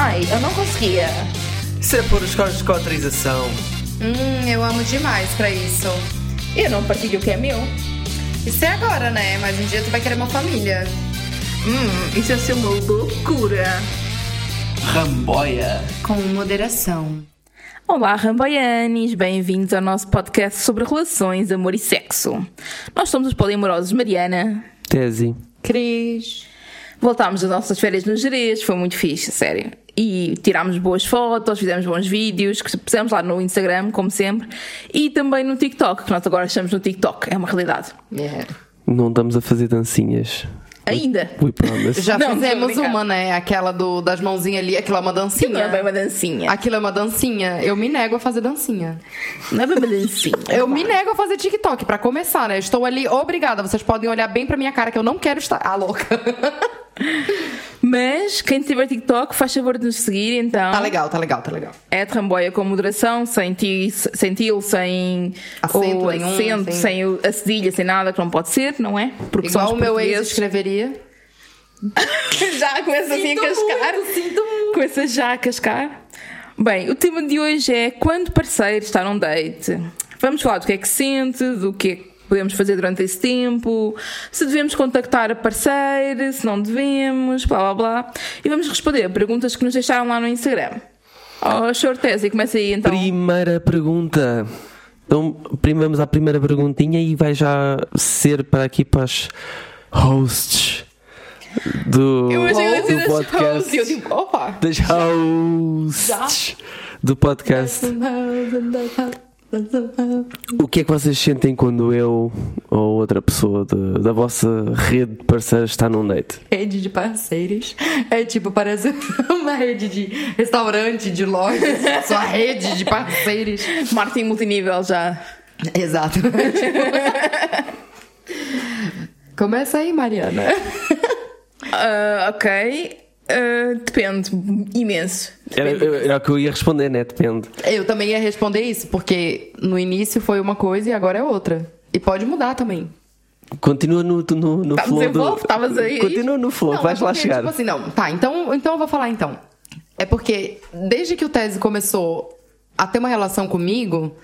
Ai, eu não conseguia. Isso é por os códigos de autorização. Hum, eu amo demais pra isso. Eu não partilho o que é meu. Isso é agora, né? Mas um dia tu vai querer uma família. Hum, isso ia ser uma loucura. Ramboia. Com moderação. Olá, Ramboianes! Bem-vindos ao nosso podcast sobre relações, amor e sexo. Nós somos os poliamorosos Mariana. Tese. Cris. Voltámos das nossas férias no Jerez, foi muito fixe, sério. E tirámos boas fotos, fizemos bons vídeos, que pusemos lá no Instagram, como sempre, e também no TikTok, que nós agora estamos no TikTok, é uma realidade. Yeah. Não estamos a fazer dancinhas. Ainda. We promise. Já Não, fizemos brincando. uma, né? Aquela do, das mãozinhas ali, aquilo é uma dancinha. não é bem uma dancinha. Aquilo é uma dancinha. Eu me nego a fazer dancinha. Não é bem uma dancinha. Eu me nego a fazer TikTok, pra começar, né? Estou ali, obrigada. Vocês podem olhar bem pra minha cara, que eu não quero estar. Ah, louca. Mas, quem tiver TikTok, faz favor de nos seguir, então. Tá legal, tá legal, tá legal. É de Ramboia com moderação, sem ti, sem til, sem Acento o nenhum, acento, sem- sem o- a cedilha, sem nada, que não pode ser, não é? Porque Igual o meu ex escreveria. já começa assim a cascar. sinto muito. Começa já a cascar. Bem, o tema de hoje é quando parceiro está num date. Vamos falar do que é que sente, do que é que podemos fazer durante esse tempo, se devemos contactar a parceira, se não devemos, blá blá blá. E vamos responder perguntas que nos deixaram lá no Instagram. Oh, Shortese, começa aí então. Primeira pergunta. Então, vamos à primeira perguntinha e vai já ser para aqui para os hosts do, Eu ia do podcast. e eu tipo, opa. Das hosts do podcast. O que é que vocês sentem quando eu ou outra pessoa de- da vossa rede de parceiros está num date? Rede de parceiros. É tipo, parece uma rede de restaurante, de loja. Sua rede de parceiros. Marketing multinível já. Exato. Começa aí, Mariana. Ah, ok. Ah, depende imenso. Era, era o que eu ia responder, né? Depende. Eu também ia responder isso, porque no início foi uma coisa e agora é outra. E pode mudar também. Continua no, no, no Estavas flow. em flow? Estavas aí? Continua no flow, Não, vais é lá chegar. Tipo assim, não. Tá, então, então eu vou falar então. É porque desde que o Tese começou a ter uma relação comigo,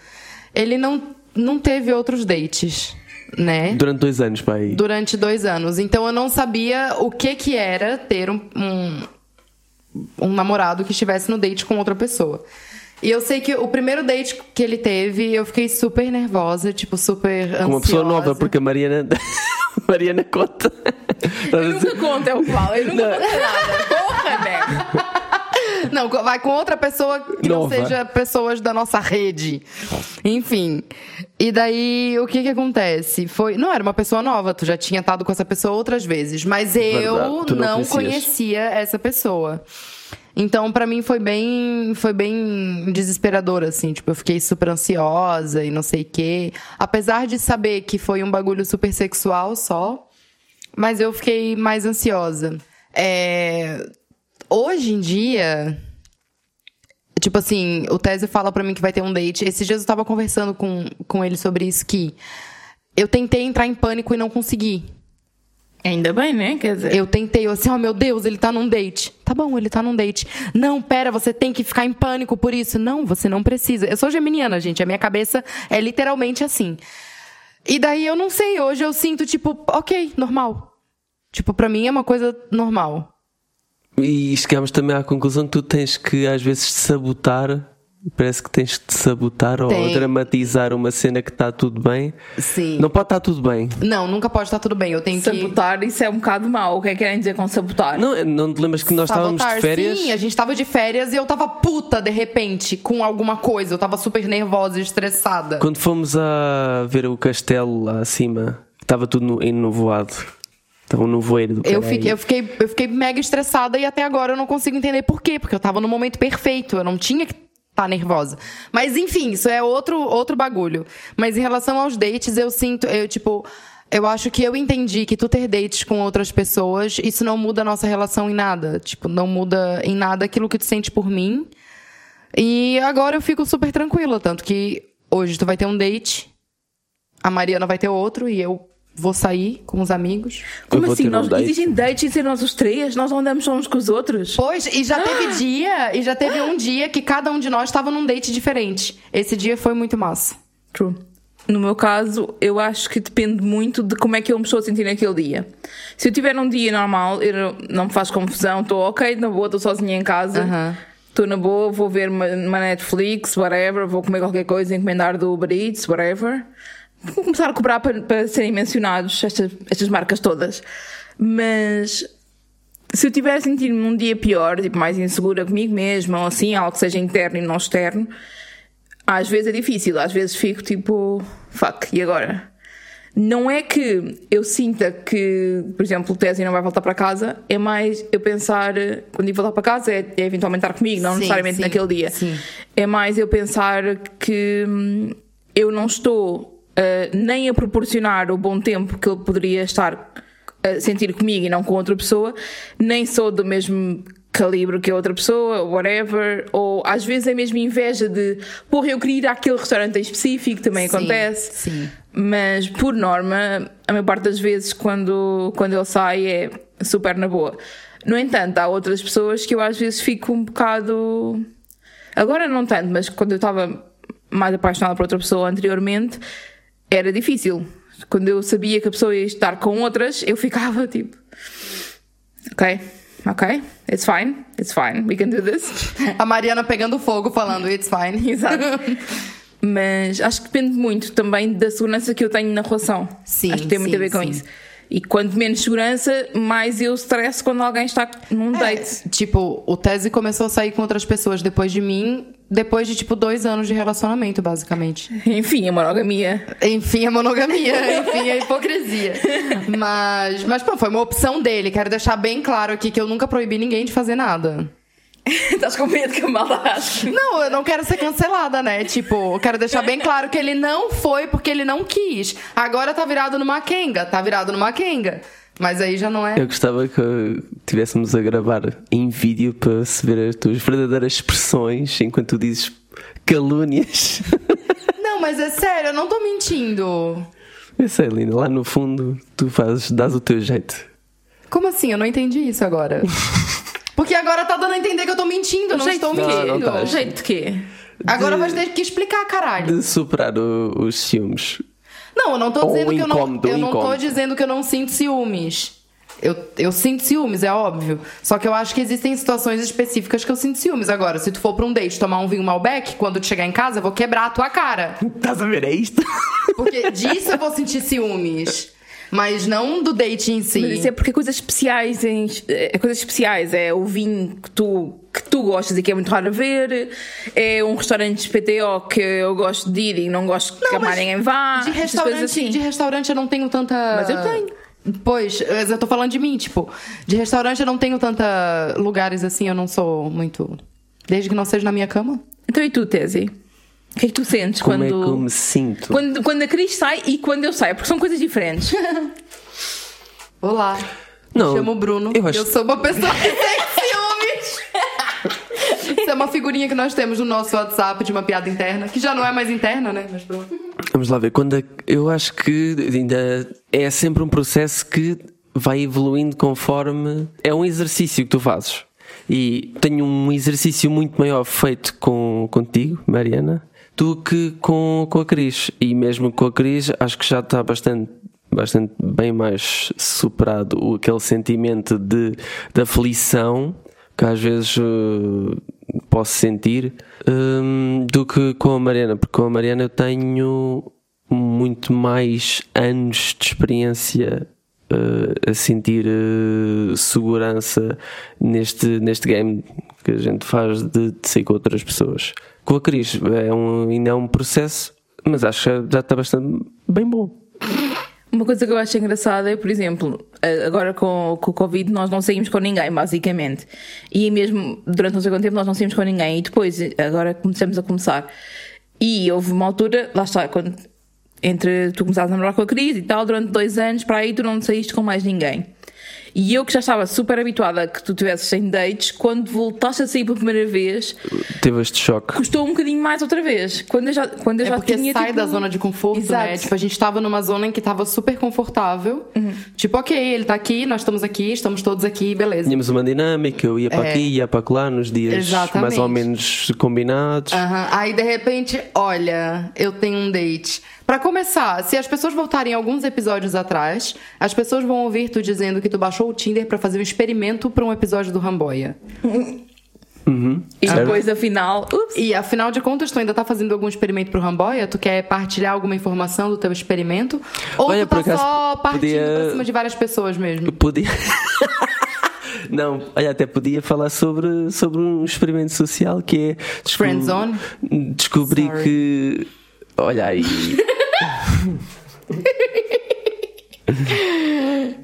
ele não, não teve outros dates, né? Durante dois anos, pai. Durante dois anos. Então eu não sabia o que que era ter um, um, um namorado que estivesse no date com outra pessoa. E eu sei que o primeiro date que ele teve, eu fiquei super nervosa, tipo, super ansiosa. Com uma pessoa nova, porque a Mariana. Mariana conta. Eu nunca conto, é o que falo. Eu nunca conto nada. Porra, né? Não, vai com outra pessoa que Nova. não seja pessoas da nossa rede. Enfim. E daí, o que que acontece? Foi, não era uma pessoa nova, tu já tinha estado com essa pessoa outras vezes, mas eu Verdade, não não, conhecia essa pessoa. Então, pra mim foi bem, foi bem desesperador assim, tipo, eu fiquei super ansiosa e não sei o quê. Apesar de saber que foi um bagulho super sexual só, mas eu fiquei mais ansiosa. É, Hoje em dia, tipo assim, o Tese fala pra mim que vai ter um date. Esses dias eu tava conversando com, com ele sobre isso que eu tentei entrar em pânico e não consegui. Ainda bem, né? Quer dizer. Eu tentei, eu assim, oh meu Deus, ele tá num date. Tá bom, ele tá num date. Não, pera, você tem que ficar em pânico por isso. Não, você não precisa. Eu sou geminiana, gente. A minha cabeça é literalmente assim. E daí eu não sei, hoje eu sinto, tipo, ok, normal. Tipo, pra mim é uma coisa normal. E chegamos também à conclusão que tu tens que às vezes sabotar. Parece que tens que te sabotar ou Tem. dramatizar uma cena que está tudo bem. Sim. Não pode estar tudo bem. Não, nunca pode estar tudo bem. Eu tenho que. Sabotar, isso é um bocado mau. O que é que querem dizer com sabotar? Não, não te lembras que nós estávamos Sabotar, de férias? Sim, a gente tava de férias e eu tava puta de repente com alguma coisa. Eu tava super nervosa e estressada. Quando fomos a ver o castelo lá acima, estava tudo no, Estava um nevoeiro do Eu fiquei, eu, fiquei, eu fiquei mega estressada e até agora eu não consigo entender por quê. Porque eu tava no momento perfeito. Eu não tinha que estar nervosa. Mas enfim, isso é outro, outro bagulho. Mas em relação aos dates, eu sinto, eu tipo. Eu acho que eu entendi que tu ter dates com outras pessoas, isso não muda a nossa relação em nada. Tipo, não muda em nada aquilo que tu sente por mim. E agora eu fico super tranquila. Tanto que hoje tu vai ter um date, a Mariana vai ter outro e eu vou sair com os amigos. Como assim? ter um Nós, date. existem dates sem ser nós os três? Nós não andamos só uns com os outros? Pois, e já teve dia, e já teve um dia que cada um de nós estava num date diferente. Esse dia foi muito massa. True. No meu caso, eu acho que depende muito de como é que eu me estou a sentir naquele dia. Se eu tiver um dia normal, eu não me faz confusão, estou ok, na boa, estou sozinha em casa, Aham. estou na boa, vou ver uma, uma Netflix, whatever, vou comer qualquer coisa, encomendar do Uber Eats, whatever. Começar a cobrar para, para serem mencionados estas, estas marcas todas. Mas se eu estiver a sentir-me um dia pior, tipo, mais insegura comigo mesma, ou assim, algo que seja interno e não externo, às vezes é difícil, às vezes fico tipo, fuck, e agora? Não é que eu sinta que, por exemplo, o Tesi não vai voltar para casa, é mais eu pensar, quando eu voltar para casa, é, é eventualmente estar comigo, não Sim, necessariamente sim, naquele dia. sim. É mais eu pensar que hum, eu não estou ah, nem a proporcionar o bom tempo que ele poderia estar a sentir comigo e não com outra pessoa, nem sou do mesmo calibre que a outra pessoa, whatever, ou às vezes é mesmo inveja de porra, eu queria ir àquele restaurante em específico, também Sim, acontece. sim. Mas por norma, a maior parte das vezes quando, quando ele sai é super na boa. No entanto, há outras pessoas que eu às vezes fico um bocado. Agora não tanto, mas quando eu estava mais apaixonada por outra pessoa anteriormente, era difícil. Quando eu sabia que a pessoa ia estar com outras, eu ficava tipo. Ok, ok, it's fine, it's fine, we can do this. A Mariana pegando fogo, falando, it's fine. Exato. Mas acho que depende muito também da segurança que eu tenho na relação. Sim, Acho que tem muito sim, a ver com sim. isso. E quanto menos segurança, mais eu stress quando alguém está num date. Tipo, o Tese começou a sair com outras pessoas depois de mim, depois de, tipo, dois anos de relacionamento, basicamente. Enfim, a monogamia. Enfim, a monogamia, enfim, a hipocrisia. Mas, mas, pô, foi uma opção dele. Quero deixar bem claro aqui que eu nunca proibi ninguém de fazer nada. Estás com medo que a malda ache. Não, eu não quero ser cancelada, né? Tipo, eu quero deixar bem claro que ele não foi porque ele não quis. Agora tá virado numa quenga, tá virado numa quenga. Mas aí já não é. Eu gostava que tivéssemos a gravar em vídeo para se ver as tuas verdadeiras expressões enquanto tu dizes calúnias. Não, mas é sério, eu não tô mentindo. Eu sei, Lina, lá no fundo tu fazes, dás o teu jeito. Como assim? Eu não entendi isso agora. Porque agora tá dando a entender que eu tô mentindo, eu não estou mentindo. não tá. Jeito quê? Agora vai ter que explicar, caralho. De superar o- os ciúmes. Não, eu não tô dizendo que eu não. incômodo, Eu não tô dizendo que eu não sinto ciúmes. Eu, eu sinto ciúmes, é óbvio. Só que eu acho que existem situações específicas que eu sinto ciúmes. Agora, se tu for pra um date tomar um vinho Malbec, quando tu chegar em casa, eu vou quebrar a tua cara. A ver? É isto? Porque disso eu vou sentir ciúmes. Mas não do date em si. Mas isso é porque é coisas especiais, em, é coisas especiais. É o vinho que tu, que tu gostas e que é muito raro ver. É um restaurante PTO que eu gosto de ir e não gosto que Não, mais mas ninguém vá. De restaurante, assim. de restaurante eu não tenho tanta. Mas eu tenho. Pois, mas eu tô falando de mim, tipo, de restaurante eu não tenho tanta lugares assim, eu não sou muito. Desde que não seja na minha cama. Então e tu, Tese? O que é que tu sentes Como quando. é que eu me sinto? Quando, quando a Cris sai e quando eu saio, porque são coisas diferentes. Olá. Não, Me chamo Bruno. eu acho- sou uma pessoa que tem ciúmes. Isso é uma figurinha que nós temos no nosso WhatsApp de uma piada interna, que já não é mais interna, né? Mas pronto. Vamos lá ver. Quando a- eu acho que ainda é sempre um processo que vai evoluindo conforme. É um exercício que tu fazes. E tenho um exercício muito maior feito com, contigo, Mariana, do que com, com a Cris. E mesmo com a Cris, acho que já está bastante. Bastante bem mais superado aquele sentimento de, de aflição que às vezes eh, posso sentir hum, do que com a Mariana, porque com a Mariana eu tenho muito mais anos de experiência eh, a sentir eh, segurança neste, neste game que a gente faz de, de sair com outras pessoas. Com a Cris é um, ainda é um processo, mas acho que já está bastante bem bom. Uma coisa que eu acho engraçada é, por exemplo, agora com, com o Covid nós não saímos com ninguém, basicamente. E mesmo durante não sei quanto tempo nós não saímos com ninguém. E depois, agora começamos a começar. E houve uma altura, lá está, quando entre tu começaste a namorar com a Cris e tal, durante dois anos, para aí tu não saíste com mais ninguém. E eu que já estava super habituada a que tu tivesses sem dates, quando voltaste a sair pela primeira vez, Teve este choque. custou um bocadinho mais outra vez. Quando eu já, quando eu É já porque tinha. sai tipo, da zona de conforto, Exato. né? Tipo, a gente tava numa zona em que tava super confortável. Tipo, ok, ele tá aqui, nós estamos aqui, estamos todos aqui, beleza. Tínhamos uma dinâmica, eu ia para É. aqui, ia para lá nos dias Exatamente. mais ou menos combinados. Aham. Aí, de repente, olha, eu tenho um date. Pra começar, se as pessoas voltarem alguns episódios atrás, as pessoas vão ouvir tu dizendo que tu baixou o Tinder pra fazer um experimento pra um episódio do Ramboia. E Certo. depois, afinal. Ups, E afinal de contas, tu ainda tá fazendo algum experimento pro Ramboia? Tu quer partilhar alguma informação do teu experimento? Ou Olha, tu tá acaso, só partindo podia- pra cima de várias pessoas mesmo? Podia. Não, olha, até podia falar sobre, sobre um experimento social que é. desco- Friendzone? Descobri Sorry. que. Olha aí.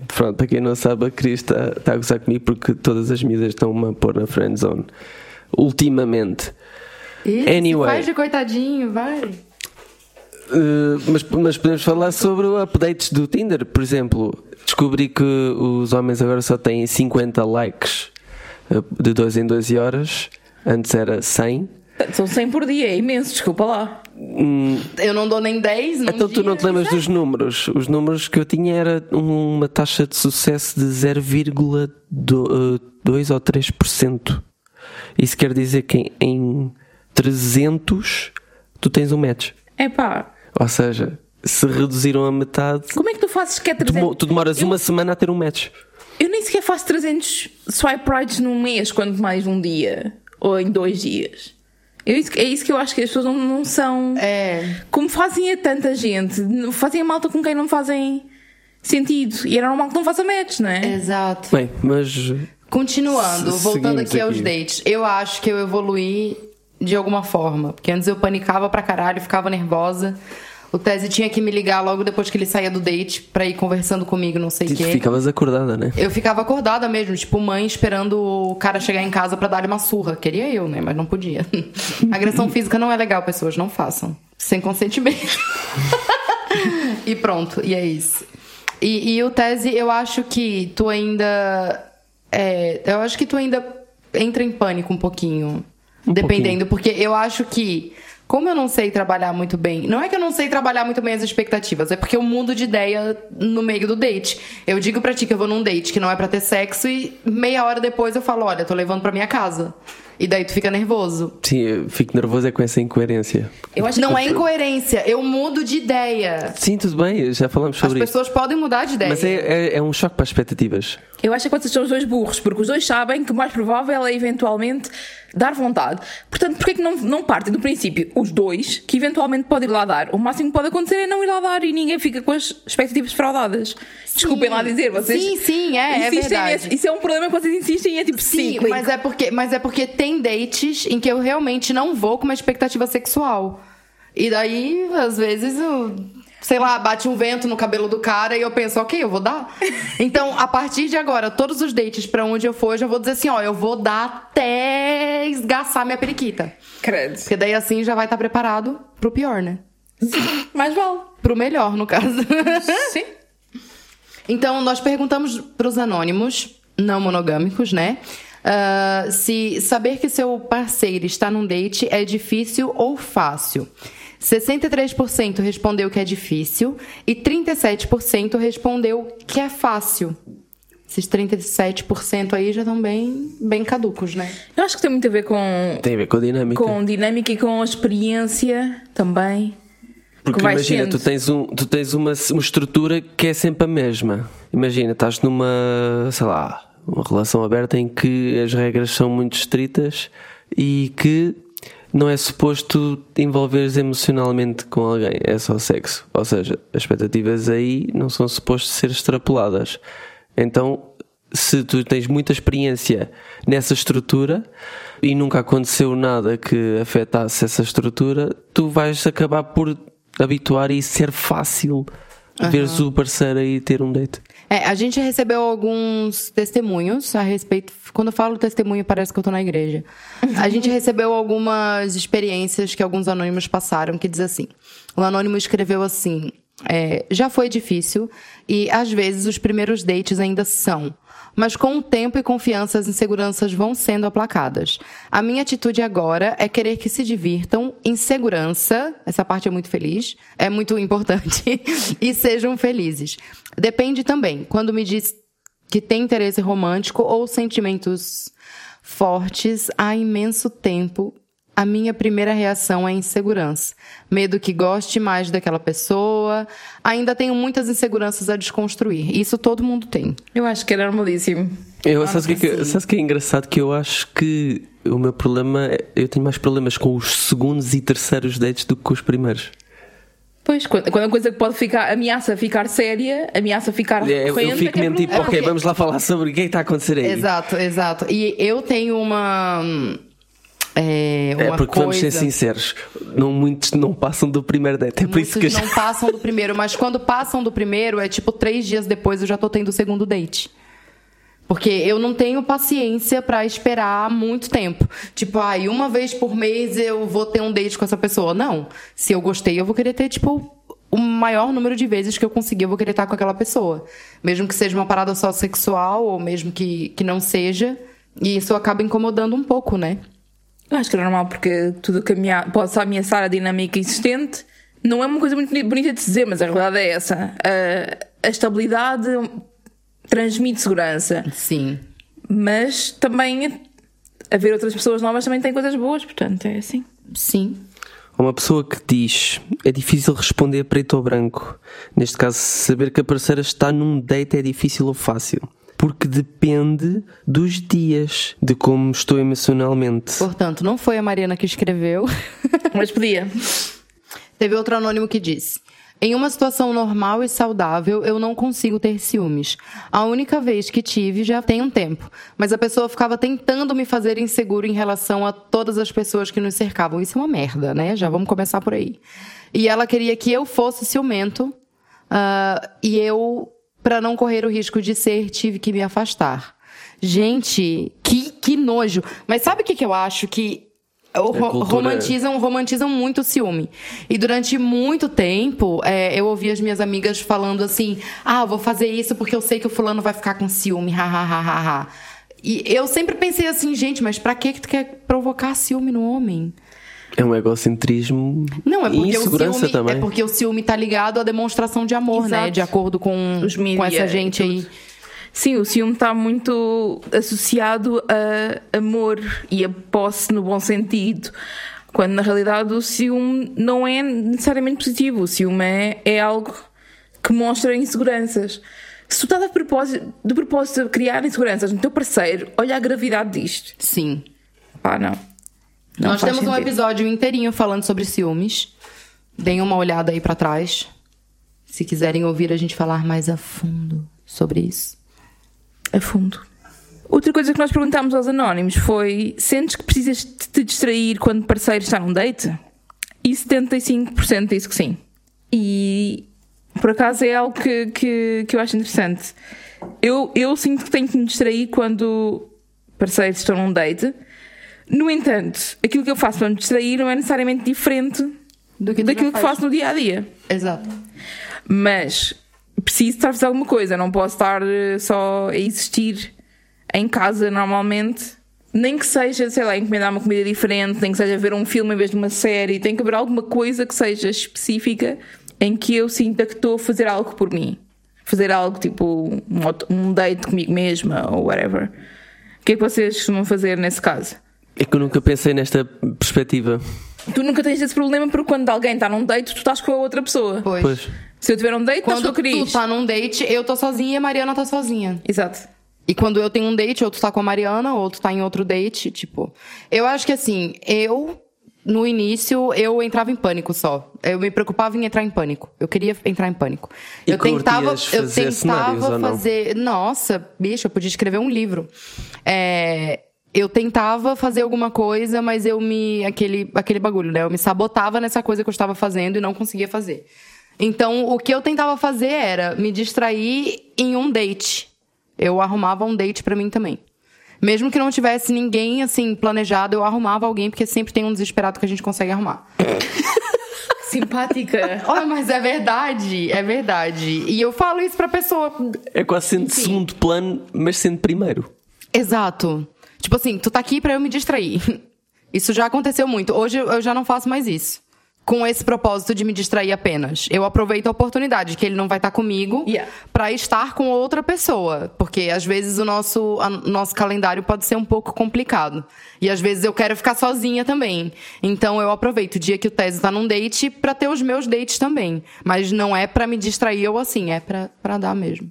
Pronto, para quem não sabe, a Cris está, está a gozar comigo porque todas as miúdas estão-me a pôr na friendzone. Ultimamente. Isso, Anyway. Faz de coitadinho, vai. Uh, mas, mas podemos falar sobre updates do Tinder, por exemplo. Descobri que os homens agora só têm 50 likes uh, de 2 em 12 horas. Antes era 100. são 100 por dia, é imenso, desculpa lá. Eu não dou nem 10, não Então tu não te lembras dos números? Os números que eu tinha era uma taxa de sucesso de 0,2 ou 3%. Isso quer dizer que em, em 300 tu tens um match. É pá, Ou seja, se reduziram a metade, como é que tu fazes que é tu, 300? mo- tu demoras eu, uma semana a ter um match. Eu nem sequer faço 300 swipe rights num mês, quanto mais um dia. Ou em dois dias. Eu, isso- é isso que eu acho que as pessoas não, não são. É. Como fazem a tanta gente, fazem a malta com quem não fazem sentido. E era normal que não faça match, não é? Exato. Bem, mas Continuando, Se- voltando seguimos aqui aos aqui. dates. Eu acho que eu evoluí de alguma forma. Porque antes eu panicava pra caralho, ficava nervosa. O Tese tinha que me ligar logo depois que ele saía do date pra ir conversando comigo, não sei o quê. ficavas acordada, né? Eu ficava acordada mesmo, tipo mãe esperando o cara chegar em casa pra dar-lhe uma surra. Queria eu, né? Mas não podia. Agressão física não é legal, pessoas, não façam. Sem consentimento. e pronto, e é isso. E, e o Tese, eu acho que tu ainda. é, eu acho que tu ainda entra em pânico um pouquinho. dependendo, porque eu acho que. Como eu não sei trabalhar muito bem. Não é que eu não sei trabalhar muito bem as expectativas, é porque eu mudo de ideia no meio do date. Eu digo pra ti que eu vou num date que não é pra ter sexo e meia hora depois eu falo: olha, tô levando pra minha casa. E daí tu fica nervoso. Sim, eu fico nervoso é com essa incoerência. Eu acho Não que é incoerência, eu mudo de ideia. Sim, tudo bem, já falamos As sobre isso. pessoas podem mudar de ideia. Mas é, é, é um choque para as expectativas. Eu acho que vocês são os dois burros, porque os dois sabem que o mais provável é eventualmente dar vontade. Portanto, porquê que não, não partem do princípio os dois, que eventualmente pode ir lá dar? O máximo que pode acontecer é não ir lá dar e ninguém fica com as expectativas fraudadas. Desculpem lá dizer, vocês. Sim, sim, é, é verdade. nesse- Isso é um problema que vocês insistem é tipo Sim, cíclico. mas é porque, mas é porque tem dates em que eu realmente não vou com uma expectativa sexual. E daí, às vezes, eu, sei lá, bate um vento no cabelo do cara e eu penso, ok, eu vou dar. Então, a partir de agora, todos os dates pra onde eu for, eu já vou dizer assim, ó, eu vou dar até esgaçar minha periquita. Credo. Porque daí assim já vai estar preparado pro pior, né? Mais vale. Pro melhor, no caso. Sim. Então, nós perguntamos pros anônimos, não monogâmicos, né? ah, se saber que seu parceiro está num date é difícil ou fácil. 63% respondeu que é difícil e 37% respondeu que é fácil. Esses 37% aí já estão bem, bem caducos, né? Eu acho que tem muito a ver com, Tem a ver com a dinâmica. com dinâmica e com experiência também. Porque imagina, sendo. tu tens, um, tu tens uma, uma estrutura que é sempre a mesma. Imagina, estás numa, sei lá, uma relação aberta em que as regras são muito estritas e que não é suposto envolveres emocionalmente com alguém, é só sexo. Ou seja, as expectativas aí não são supostas ser extrapoladas. Então, se tu tens muita experiência nessa estrutura e nunca aconteceu nada que afetasse essa estrutura, tu vais acabar por habituar e ser fácil veres o parceiro aí ter um date. É, a gente recebeu alguns testemunhos a respeito. Quando eu falo testemunho, parece que eu tô na igreja. A gente recebeu algumas experiências que alguns anônimos passaram, que diz assim: o anônimo escreveu assim. É, já foi difícil e às vezes os primeiros dates ainda são. mas com o tempo e confiança as inseguranças vão sendo aplacadas. A minha atitude agora é querer que se divirtam em segurança, essa parte é muito feliz, é muito importante, e sejam felizes. Depende também, quando me diz que tem interesse romântico ou sentimentos fortes há imenso tempo, a minha primeira reação é insegurança. Medo que goste mais daquela pessoa. Ainda tenho muitas inseguranças a desconstruir. Isso todo mundo tem. Eu acho que é normalíssimo. Eu, sabes o que, é que, sabes que é engraçado? Que eu acho que o meu problema. é- Eu tenho mais problemas com os segundos e terceiros dates do que com os primeiros. Pois, quando quando a coisa que pode ficar, ameaça ficar séria, ameaça ficar É, eu, fico que mesmo tipo, ok, porque- vamos lá falar sobre o que é que está a acontecer aí. Exato, exato. E eu tenho uma. É, É porque coisa... vamos ser sinceros, não muitos não passam do primeiro date. É por isso que eu Muitos não passam do primeiro, mas quando passam do primeiro, é tipo três dias depois eu já tô tendo o segundo date. Porque eu não tenho paciência pra esperar muito tempo. Tipo, ai, uma vez por mês eu vou ter um date com essa pessoa. Não. Se eu gostei, eu vou querer ter, tipo, o maior número de vezes que eu conseguir, eu vou querer estar com aquela pessoa. Mesmo que seja uma parada só sexual, ou mesmo que, que não seja. E isso acaba incomodando um pouco, né? Acho que é normal, porque tudo que amea- pode ameaçar a dinâmica existente não é uma coisa muito boni- bonita de se dizer, mas a realidade é essa. A, a estabilidade transmite segurança, Sim. mas também haver outras pessoas novas também tem coisas boas, portanto é assim. Sim. Uma pessoa que diz é difícil responder preto ou branco. Neste caso, saber que a parceira está num date é difícil ou fácil. Porque depende dos dias, de como estou emocionalmente. Portanto, não foi a Mariana que escreveu. Mas podia. Teve outro anônimo que disse: Em uma situação normal e saudável, eu não consigo ter ciúmes. A única vez que tive já tem um tempo, mas a pessoa ficava tentando me fazer inseguro em relação a todas as pessoas que nos cercavam. Isso é uma merda, né? Já vamos começar por aí. E ela queria que eu fosse ciumento, ah, e eu, para não correr o risco de ser, tive que me afastar. Gente, que, que nojo. Mas sabe o que, que eu acho? Que o cultura- romantizam, romantizam muito o ciúme. E durante muito tempo, é, eu ouvi as minhas amigas falando assim: ah, eu vou fazer isso porque eu sei que o fulano vai ficar com ciúme, ha, ha, ha, ha, ha. E eu sempre pensei assim, gente, mas pra que que tu quer provocar ciúme no homem? É um egocentrismo Não, é e porque, o insegurança ciúme, também. é porque o ciúme tá ligado à demonstração de amor, né? Exato. De acordo com, Os com mídia essa e gente aí. Sim, o ciúme está muito associado a amor e a posse no bom sentido. Quando na realidade o ciúme não é necessariamente positivo. O ciúme é, é algo que mostra inseguranças. Se tu estás a propósito, de propósito a criar inseguranças no teu parceiro, olha a gravidade disto. Sim. Pá, não. Não Nós temos um sentido. episódio inteirinho falando sobre ciúmes. Deem uma olhada aí pra trás. Se quiserem ouvir a gente falar mais a fundo sobre isso. a fundo. Outra coisa que nós perguntámos aos anónimos foi: sentes que precisas de te distrair quando o parceiro está num date? E 75% disse que sim. E por acaso é algo que, que, que eu acho interessante. Eu, eu sinto que tenho que me distrair quando parceiros estão num date. No entanto, aquilo que eu faço para me distrair não é necessariamente diferente Do que daquilo que faço no dia a dia. Exato. Mas preciso estar a fazer alguma coisa, não posso estar eh, só a existir em casa normalmente. Nem que seja, sei lá, encomendar uma comida diferente, nem que seja ver um filme em vez de uma série, tem que haver alguma coisa que seja específica em que eu sinta que estou a fazer algo por mim. Fazer algo tipo um date comigo mesma ou whatever. O que é que vocês costumam fazer nesse caso? É que eu nunca pensei nesta perspectiva. Tu nunca tens esse problema porque quando alguém está num date, tu estás com a outra pessoa. Pois. Pois. Se eu tiver um date, estás com Quando o Cris. tu tá num date, eu tô sozinha e a Mariana tá sozinha. Exato. E quando eu tenho um date, ou tu tá com a Mariana, ou tu tá em outro date, tipo. Eu acho que assim, eu, no início, eu entrava em pânico só. Eu me preocupava em entrar em pânico. Eu queria entrar em pânico. E eu tentava, eu tentava ou não? fazer. Nossa, bicho, eu podia escrever um livro. É. Eu tentava fazer alguma coisa, mas eu me. Aquele, aquele bagulho, né? Eu me sabotava nessa coisa que eu estava fazendo e não conseguia fazer. Então, o que eu tentava fazer era me distrair em um date. Eu arrumava um date pra mim também. Mesmo que não tivesse ninguém assim planejado, eu arrumava alguém, porque sempre tem um desesperado que a gente consegue arrumar. simpática. Olha, mas é verdade, é verdade. E eu falo isso pra pessoa. É quase sendo de segundo plano, mas sendo primeiro. Exato. Tipo assim, tu tá aqui pra eu me distrair. Isso já aconteceu muito. Hoje eu já não faço mais isso. Com esse propósito de me distrair apenas. Eu aproveito a oportunidade que ele não vai estar comigo Yeah. pra estar com outra pessoa. Porque às vezes o nosso, a- nosso calendário pode ser um pouco complicado. E às vezes eu quero ficar sozinha também. Então eu aproveito o dia que o Tese tá num date pra ter os meus dates também. Mas não é pra me distrair ou assim, é pra dar mesmo.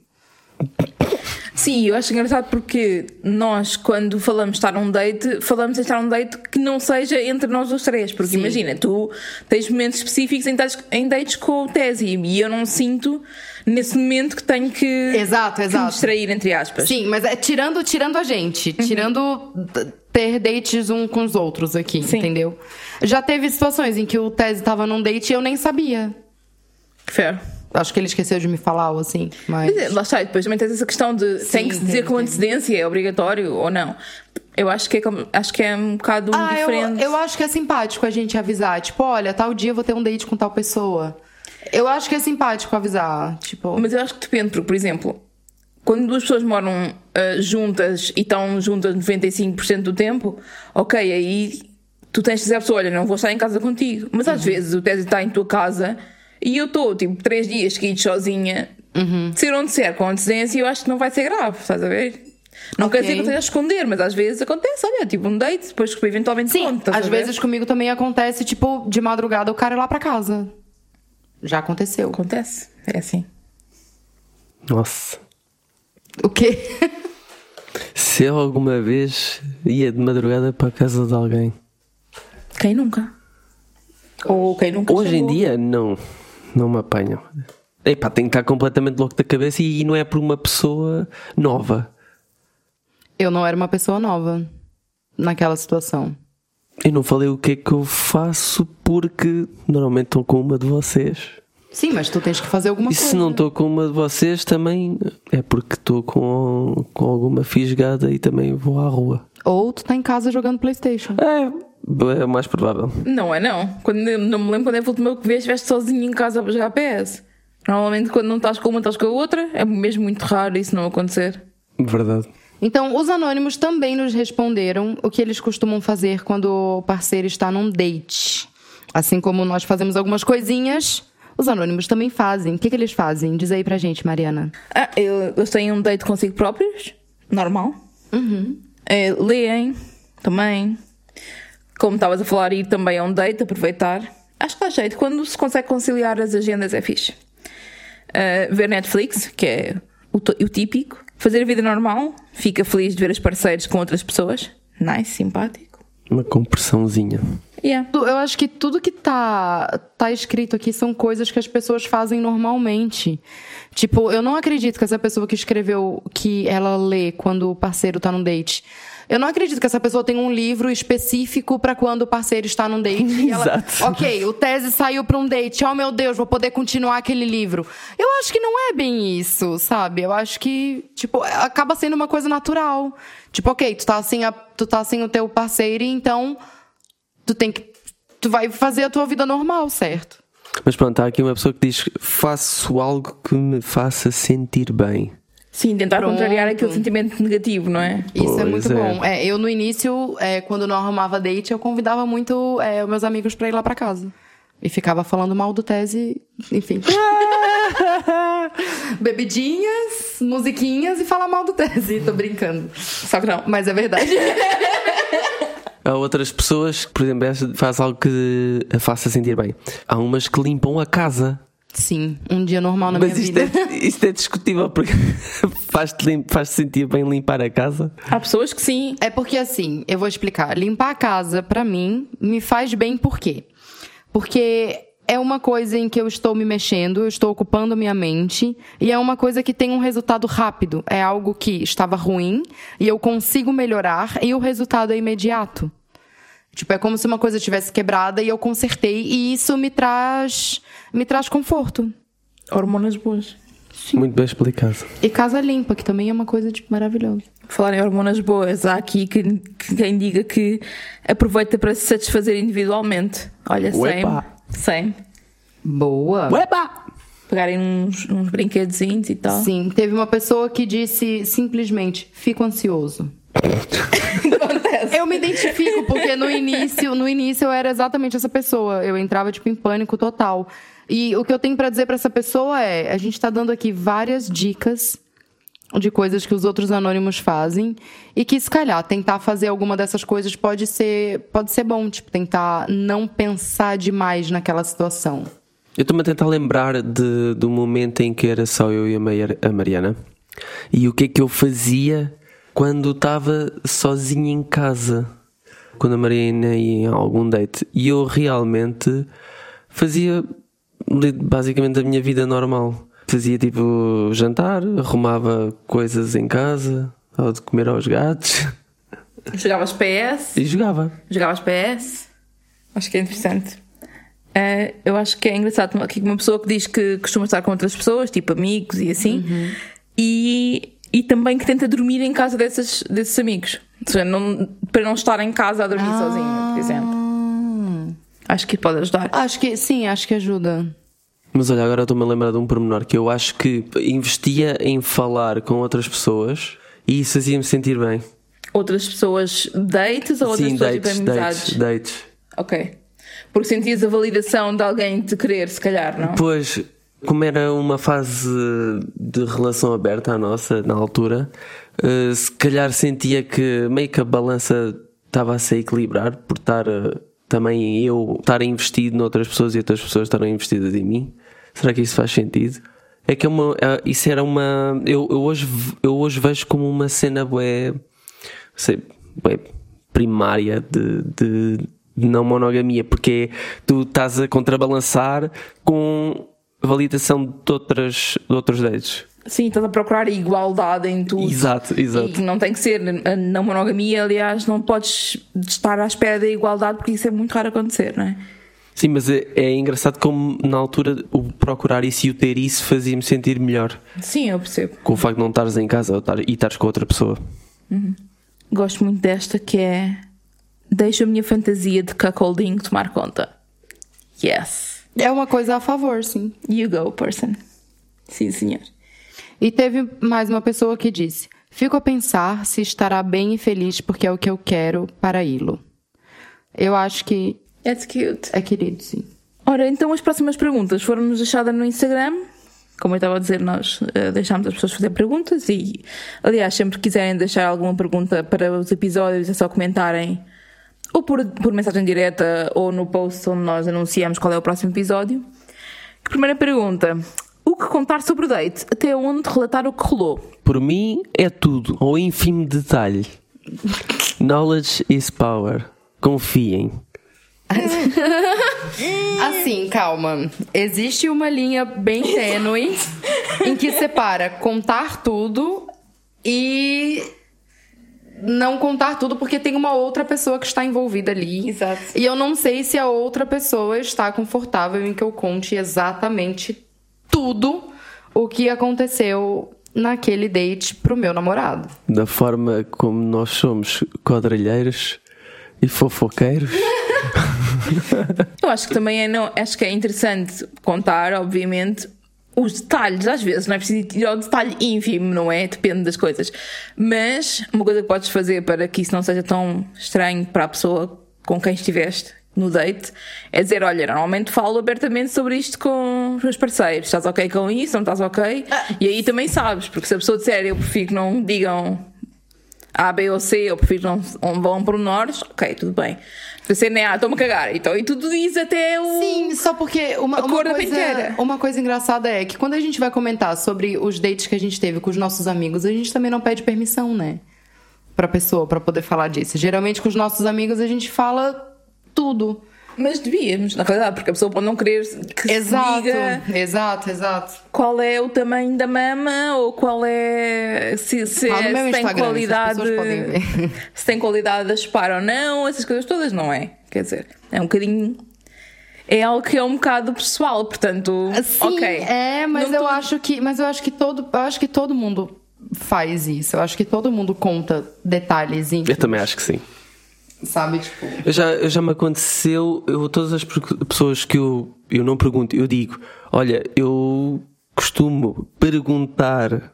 Sim, eu acho engraçado porque nós, quando falamos estar num date, falamos em estar num date que não seja entre nós os três. Porque Sim. imagina, tu tens momentos específicos em dates, em dates com o Tese e eu não sinto nesse momento que tenho que, Exato, que me exato. distrair, entre aspas. Sim, mas é tirando, tirando a gente, tirando t- ter dates um com os outros aqui, Sim. entendeu? Já teve situações em que o Tese tava num date e eu nem sabia. Fair. Acho que ele esqueceu de me falar ou assim, mas... Mas, lá está, depois também tens essa questão de tem que se dizer com antecedência, é obrigatório ou não. Eu acho que é, acho que é um bocado Ah, eu, diferente. eu acho que é simpático a gente avisar, tipo, olha, tal dia eu vou ter um date com tal pessoa. Eu acho que é simpático avisar, tipo... Mas eu acho que depende, porque, por exemplo, quando duas pessoas moram ah, juntas e estão juntas 95% do tempo, ok, aí tu tens de dizer à pessoa: olha, não vou estar em casa contigo. Mas às vezes o Tese está em tua casa e eu estou, tipo, três dias seguidos sozinha. Ser onde ser com antecedência, eu acho que não vai ser grave, estás a ver? Não quer Ok. dizer que eu esteja a esconder, mas às vezes acontece, olha, tipo um date, depois que eventualmente Sim, estás às ver? vezes comigo também acontece, tipo, de madrugada o cara ir lá pra casa. Já aconteceu. Acontece, é assim. Nossa. O quê? Se eu alguma vez ia de madrugada para a casa de alguém. Quem nunca? Ou quem nunca Hoje em chamou? dia, não. Não me apanham. Epá, tenho que estar completamente louco da cabeça e não é por uma pessoa nova. Eu não era uma pessoa nova naquela situação. Eu não falei o que é que eu faço porque normalmente estou com uma de vocês. Sim, mas tu tens que fazer alguma E coisa. se não estou com uma de vocês também é porque estou com, com alguma fisgada e também vou à rua. Ou tu tá em casa jogando Playstation. É, é o mais provável. Não é não. Quando, não me lembro quando é a última vez estiveste sozinho em casa para jogar PS. Normalmente quando não estás com uma, estás com a outra. É mesmo muito raro isso não acontecer. Verdade. Então, os anônimos também nos responderam o que eles costumam fazer quando o parceiro está num date. Assim como nós fazemos algumas coisinhas, os anônimos também fazem. O que, que eles fazem? Diz aí pra gente, Mariana. Ah, eu- eles têm um date consigo próprios. Normal. Uhum. É, leem também. Como estavas a falar, ir também a um date, aproveitar. Acho que dá jeito. Quando se consegue conciliar as agendas é fixe. Ah, ver Netflix, que é o, to- o típico. Fazer a vida normal. Fica feliz de ver os parceiros com outras pessoas. Nice, simpático. Uma compressãozinha. Yeah. Eu acho que tudo que tá, tá escrito aqui são coisas que as pessoas fazem normalmente. Tipo, eu não acredito que essa pessoa que escreveu que ela lê quando o parceiro tá num date. Eu não acredito que essa pessoa tenha um livro específico pra quando o parceiro está num date. E ela, Exato. ok, o tese saiu pra um date. Oh meu Deus, vou poder continuar aquele livro. Eu acho que não é bem isso, sabe? Eu acho que, tipo, acaba sendo uma coisa natural. Tipo, ok, tu tá sem, a, tu tá sem o teu parceiro, então tu tem que. Tu vai fazer a tua vida normal, certo? Mas pronto, há aqui uma pessoa que diz: faço algo que me faça sentir bem. Sim, tentar Pronto. contrariar aquele sentimento negativo, não é? Isso é Pois muito é. bom. É, eu, no início, é, quando não arrumava date, eu convidava muito é, os meus amigos pra ir lá pra casa. E ficava falando mal do tese, enfim. Bebidinhas, musiquinhas e falar mal do tese. Tô brincando. Só que não. Mas é verdade. Há outras pessoas que, por exemplo, faz algo que a faça sentir bem. Há umas que limpam a casa. Sim, um dia normal na Mas minha isto vida. é, isto é discutível porque faz-te lim- faz-te sentir bem limpar a casa. Há pessoas que sim. É porque assim, eu vou explicar. Limpar a casa, pra mim, me faz bem por quê? Porque é uma coisa em que eu estou me mexendo, eu estou ocupando minha mente, e é uma coisa que tem um resultado rápido. É algo que estava ruim e eu consigo melhorar e o resultado é imediato. Tipo, é como se uma coisa tivesse quebrada e eu consertei e isso me traz me traz conforto. Hormonas boas. Muito bem explicado. E casa limpa, que também é uma coisa tipo maravilhosa. Falar em hormonas boas, há aqui que, que quem diga que aproveita para se satisfazer individualmente. Olha, sem. Sem. Boa. Uepa! Pegarem uns, uns brinquedozinhos e tal. Sim, teve uma pessoa que disse simplesmente: fico ansioso. Eu me identifico porque no início, no início eu era exatamente essa pessoa. Eu entrava tipo em pânico total. E o que eu tenho pra dizer pra essa pessoa é, a gente tá dando aqui várias dicas de coisas que os outros anônimos fazem e que se calhar tentar fazer alguma dessas coisas pode ser pode ser bom, tipo tentar não pensar demais naquela situação. Eu estou-me a tentar lembrar de, do momento em que era só eu e a, Mariana e o que é que eu fazia quando estava sozinho em casa, quando a Mariana ia em algum date. E eu realmente fazia basicamente a minha vida normal. Fazia tipo jantar, arrumava coisas em casa, ou de comer aos gatos Jogavas PS? e jogava. Jogavas PS? Acho que é interessante. Eh, eu acho que é engraçado que uma pessoa que diz que costuma estar com outras pessoas, tipo amigos e assim, e, e também que tenta dormir em casa dessas, desses amigos. Seja, não, para não estar em casa a dormir sozinho, por exemplo. Acho que pode ajudar. Acho que sim, acho que ajuda. Mas olha, agora estou-me a lembrar de um pormenor que eu acho que investia em falar com outras pessoas e isso fazia-me sentir bem. Outras pessoas dates ou outras Sim, pessoas dates, tipo amizades? dates, dates. Ok. Porque sentias a validação de alguém te querer, se calhar, não? Pois, como era uma fase de relação aberta a nossa, na altura, eh, se calhar sentia que meio que a balança estava a se equilibrar por estar também eu estar investido noutras pessoas e outras pessoas estarem investidas em mim. Será que isso faz sentido? É que é uma, é- isso era uma. Eu, eu, hoje, eu hoje vejo como uma cena bué, sei, bué primária de, de, de não monogamia, porque tu estás a contrabalançar com validação de, outras, de outros dates. Sim, estás a procurar igualdade em tudo. Exato, exato. E não tem que ser. A não monogamia, aliás, não podes estar à espera da igualdade porque isso é muito raro acontecer, não é? Sim, mas é, é engraçado como na altura o procurar isso e o ter isso fazia-me sentir melhor Sim, eu percebo. com o facto de não estares em casa ou estar- e estares com outra pessoa. Gosto muito desta que é. Deixa a minha fantasia de cuckolding tomar conta. Yes. É uma coisa a favor, sim. You go, person. Sim, senhor. E teve mais uma pessoa que disse: Fico a pensar se estará bem e feliz porque é o que eu quero para Ilo. Eu acho que That's cute. é querido, sim. Ora, então as próximas perguntas foram-nos deixadas no Instagram. Como eu estava a dizer, nós eh, deixámos as pessoas fazer perguntas e, aliás, sempre que quiserem deixar alguma pergunta para os episódios, é só comentarem ou por, por mensagem direta ou no post onde nós anunciamos qual é o próximo episódio. Primeira pergunta: O que contar sobre o date? Até onde relatar o que rolou? Por mim é tudo, ao ínfimo detalhe. Knowledge is power. Confiem. Assim, calma. Existe uma linha bem tênue em que separa contar tudo e não contar tudo porque tem uma outra pessoa que está envolvida ali. Exato. E eu não sei se a outra pessoa está confortável em que eu conte exatamente tudo o que aconteceu naquele date pro meu namorado. Da forma como nós somos quadrilheiros e fofoqueiros. Eu acho que também é, não, acho que é interessante contar, obviamente, os detalhes, às vezes, não é preciso ir ao detalhe ínfimo, não é? Depende das coisas. Mas uma coisa que podes fazer para que isso não seja tão estranho para a pessoa com quem estiveste no date é dizer: Olha, normalmente falo abertamente sobre isto com os meus parceiros. Estás ok com isso? Não estás ok? E aí também sabes, porque se a pessoa disser eu prefiro que não digam A, B ou C, eu prefiro não, não vão por menores, ok, tudo bem. Se você nem A, estou-me a cagar. Então, e tudo diz até o. Sim, só porque uma, uma coisa, penteira. uma coisa engraçada é que quando a gente vai comentar sobre os dates que a gente teve com os nossos amigos, a gente também não pede permissão, né? Pra pessoa, pra poder falar disso. Geralmente com os nossos amigos a gente fala tudo. Mas devíamos, na realidade, porque a pessoa pode não querer que Exato, se diga exato, exato. qual é o tamanho da mama ou qual é. se, se, Ah, é- se tem qualidade. Se tem qualidade a chupar ou não, essas coisas todas, não é? Quer dizer, é um bocadinho. É algo que é um bocado pessoal, portanto. Sim, ok. é, mas Não eu tô- acho que, mas eu acho que todo, eu acho que todo mundo faz isso. Eu acho que todo mundo conta detalhes Eu também acho que sim. Sabe, tipo. Eu já, eu já me aconteceu, eu, todas as pessoas que eu, eu não pergunto, eu digo, olha, eu costumo perguntar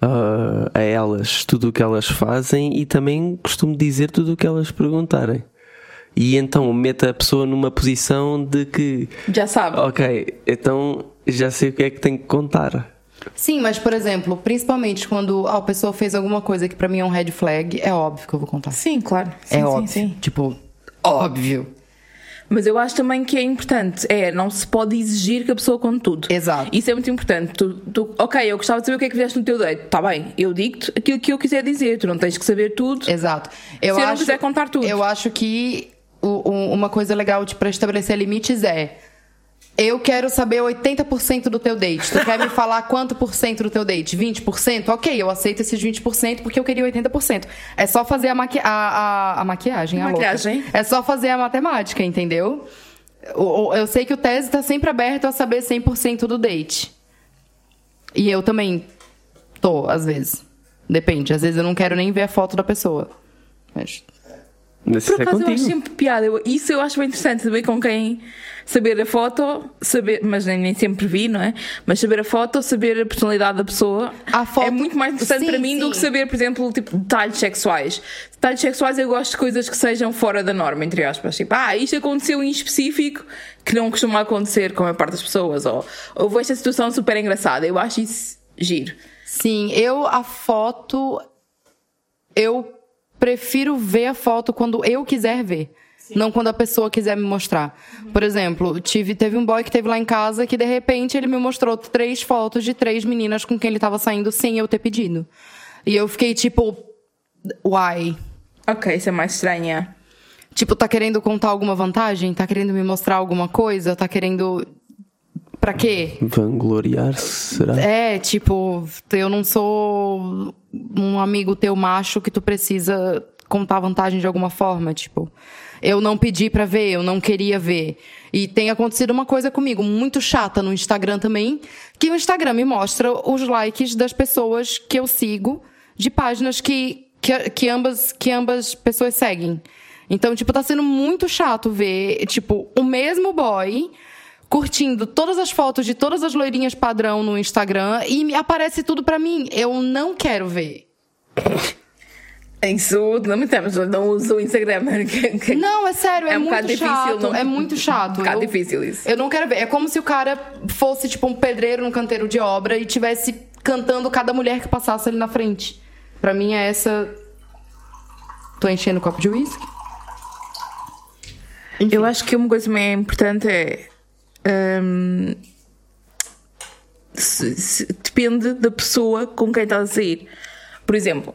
ah, a elas tudo o que elas fazem e também costumo dizer tudo o que elas perguntarem. E então meto a pessoa numa posição de que, Já sabe. ok, então já sei o que é que tenho que contar. Sim, mas por exemplo, principalmente quando a pessoa fez alguma coisa que pra mim é um red flag, é óbvio que eu vou contar. Sim, claro. Sim, é sim, óbvio. sim. Tipo, óbvio. Mas eu acho também que é importante, é, não se pode exigir que a pessoa conte tudo. Exato. Isso é muito importante. Tu, tu- ok, eu gostava de saber o que é que fizeste no teu date. Está bem, eu digo-te aquilo que eu quiser dizer. Tu não tens que saber tudo. Exato. Eu Se eu não acho, quiser contar tudo. Eu acho que o- o- uma coisa legal de, pra estabelecer limites é. Eu quero saber 80% do teu date. Tu quer me falar quanto por cento do teu date? 20%? Ok, eu aceito esses 20% porque eu queria 80%. É só fazer a, maqui a, a, a maquiagem, a louca. Maquiagem. É só fazer a matemática, entendeu? Eu sei que o Tese tá sempre aberto a saber 100% do date. E eu também tô, às vezes. Depende. Às vezes eu não quero nem ver a foto da pessoa. Mas Mas Por isso é acaso eu acho contigo. sempre piada. Eu- isso eu acho bem interessante, saber com quem. Saber a foto, saber, mas nem, nem sempre vi, não é? Mas saber a foto, saber a personalidade da pessoa A foto- é muito mais interessante Sim, para mim do sim. que saber, por exemplo, tipo, detalhes sexuais. Detalhes sexuais eu gosto de coisas que sejam fora da norma, entre aspas. Tipo, ah, isto aconteceu em específico que não costuma acontecer com a maior parte das pessoas. Ou houve esta situação super engraçada. Eu acho isso giro. Sim, eu a foto eu prefiro ver a foto quando eu quiser ver, não quando a pessoa quiser me mostrar. Por exemplo, tive teve um boy que teve lá em casa que de repente ele me mostrou três fotos de três meninas com quem ele tava saindo sem eu ter pedido. E eu fiquei tipo, why? Ok, isso é mais estranha. Tipo, tá querendo contar alguma vantagem? Tá querendo me mostrar alguma coisa? Tá querendo Pra quê? Vangloriar-se, será? É, tipo, eu não sou um amigo teu macho que tu precisa contar vantagem de alguma forma, tipo. Eu não pedi pra ver, eu não queria ver. E tem acontecido uma coisa comigo muito chata no Instagram também, que o Instagram me mostra os likes das pessoas que eu sigo de páginas que que, que ambas que ambas pessoas seguem. Então, tipo, tá sendo muito chato ver, tipo, o mesmo boy curtindo todas as fotos de todas as loirinhas padrão no Instagram e aparece tudo pra mim. Eu não quero ver. Isso, não me temos, não uso o Instagram. Não, é sério, é, É um muito difícil, chato. não- É muito chato. Um bocado eu, difícil isso. Eu não quero ver. É como se o cara fosse, tipo, um pedreiro num canteiro de obra e tivesse cantando cada mulher que passasse ali na frente. Pra mim é essa. Tô enchendo o copo de uísque? Eu acho que uma coisa também importante é. hum, se- se- depende da pessoa com quem estás a sair. Por exemplo,